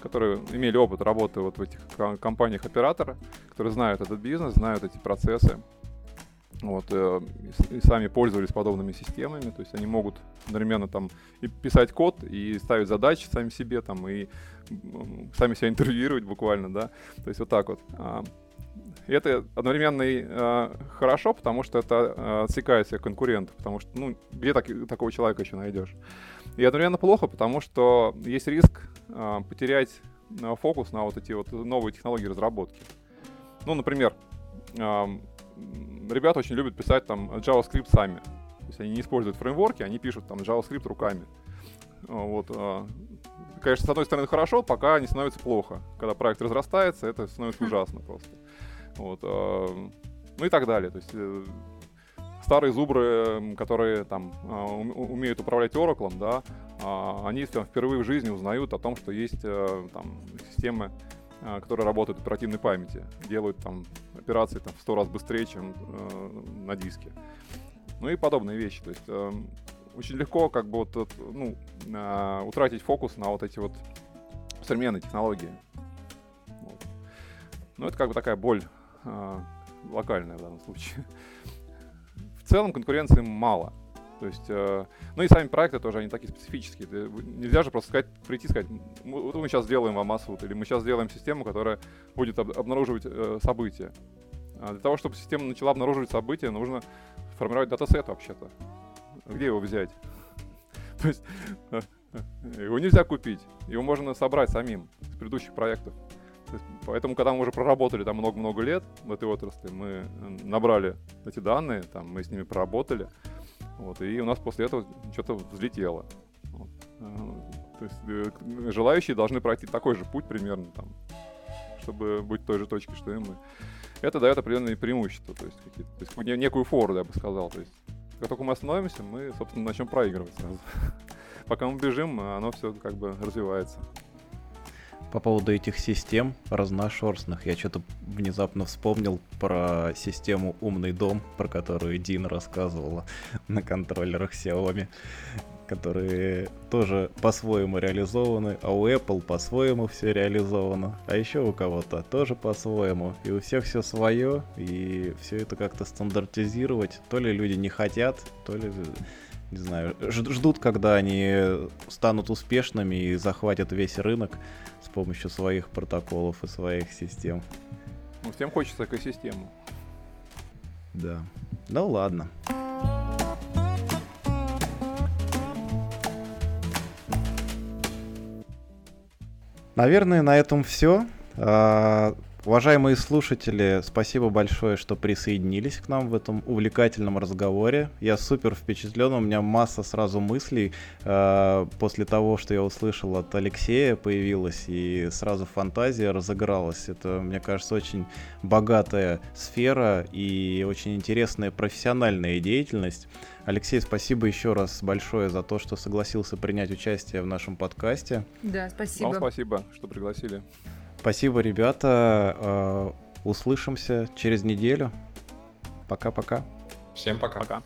которые имели опыт работы вот в этих компаниях оператора, которые знают этот бизнес, знают эти процессы, вот, э, и сами пользовались подобными системами, то есть они могут одновременно там и писать код, и ставить задачи сами себе, там, и сами себя интервьюировать буквально, да, то есть вот так вот. А, и это одновременно и э, хорошо, потому что это э, отсекает всех конкурентов, потому что, ну, где так, такого человека еще найдешь? И одновременно плохо, потому что есть риск э, потерять э, фокус на вот эти вот новые технологии разработки. Ну, например, э, ребята очень любят писать там JavaScript сами. То есть они не используют фреймворки, они пишут там JavaScript руками. Вот, э, конечно, с одной стороны хорошо, пока не становится плохо. Когда проект разрастается, это становится ужасно просто. Вот, э, ну и так далее. То есть э, старые зубры, которые там умеют управлять Oracle, да, они там, впервые в жизни узнают о том, что есть э, там системы, которые работают в оперативной памяти, делают там операции там, в сто раз быстрее, чем э, на диске. Ну и подобные вещи. То есть э, очень легко как бы вот, ну, э, утратить фокус на вот эти вот современные технологии. Вот. Ну, это как бы такая боль а, локальная в данном случае. В целом конкуренции мало. То есть, э, ну и сами проекты тоже, они такие специфические. Нельзя же просто сказать, прийти и сказать, вот мы сейчас сделаем вам массовут, или мы сейчас сделаем систему, которая будет об, обнаруживать э, события. А для того, чтобы система начала обнаруживать события, нужно формировать датасет вообще-то. Где его взять? То есть э, э, его нельзя купить, его можно собрать самим с предыдущих проектов. Поэтому, когда мы уже проработали там много-много лет в этой отрасли, мы набрали эти данные, там, мы с ними проработали, вот, и у нас после этого что-то взлетело. Вот. Э, то есть э, желающие должны пройти такой же путь примерно, там, чтобы быть в той же точке, что и мы. Это дает определенные преимущества, то есть, какие-то, то есть некую фору, я бы сказал. То есть, как только мы остановимся, мы, собственно, начнем проигрывать сразу. Пока мы бежим, оно все как бы развивается по поводу этих систем разношерстных. Я что-то внезапно вспомнил про систему «Умный дом», про которую Дин рассказывала на контроллерах Xiaomi, которые тоже по-своему реализованы, а у Apple по-своему все реализовано, а еще у кого-то тоже по-своему. И у всех все свое, и все это как-то стандартизировать. То ли люди не хотят, то ли не знаю, ждут, когда они станут успешными и захватят весь рынок с помощью своих протоколов и своих систем. Ну, всем хочется экосистему. Да. Ну ладно. Наверное, на этом все. Уважаемые слушатели, спасибо большое, что присоединились к нам в этом увлекательном разговоре. Я супер впечатлен, у меня масса сразу мыслей э, после того, что я услышал от Алексея появилась, и сразу фантазия разыгралась. Это, мне кажется, очень богатая сфера и очень интересная профессиональная деятельность. Алексей, спасибо еще раз большое за то, что согласился принять участие в нашем подкасте. Да, спасибо. Вам спасибо, что пригласили. Спасибо, ребята. Э, услышимся через неделю. Пока-пока. Всем пока. Пока.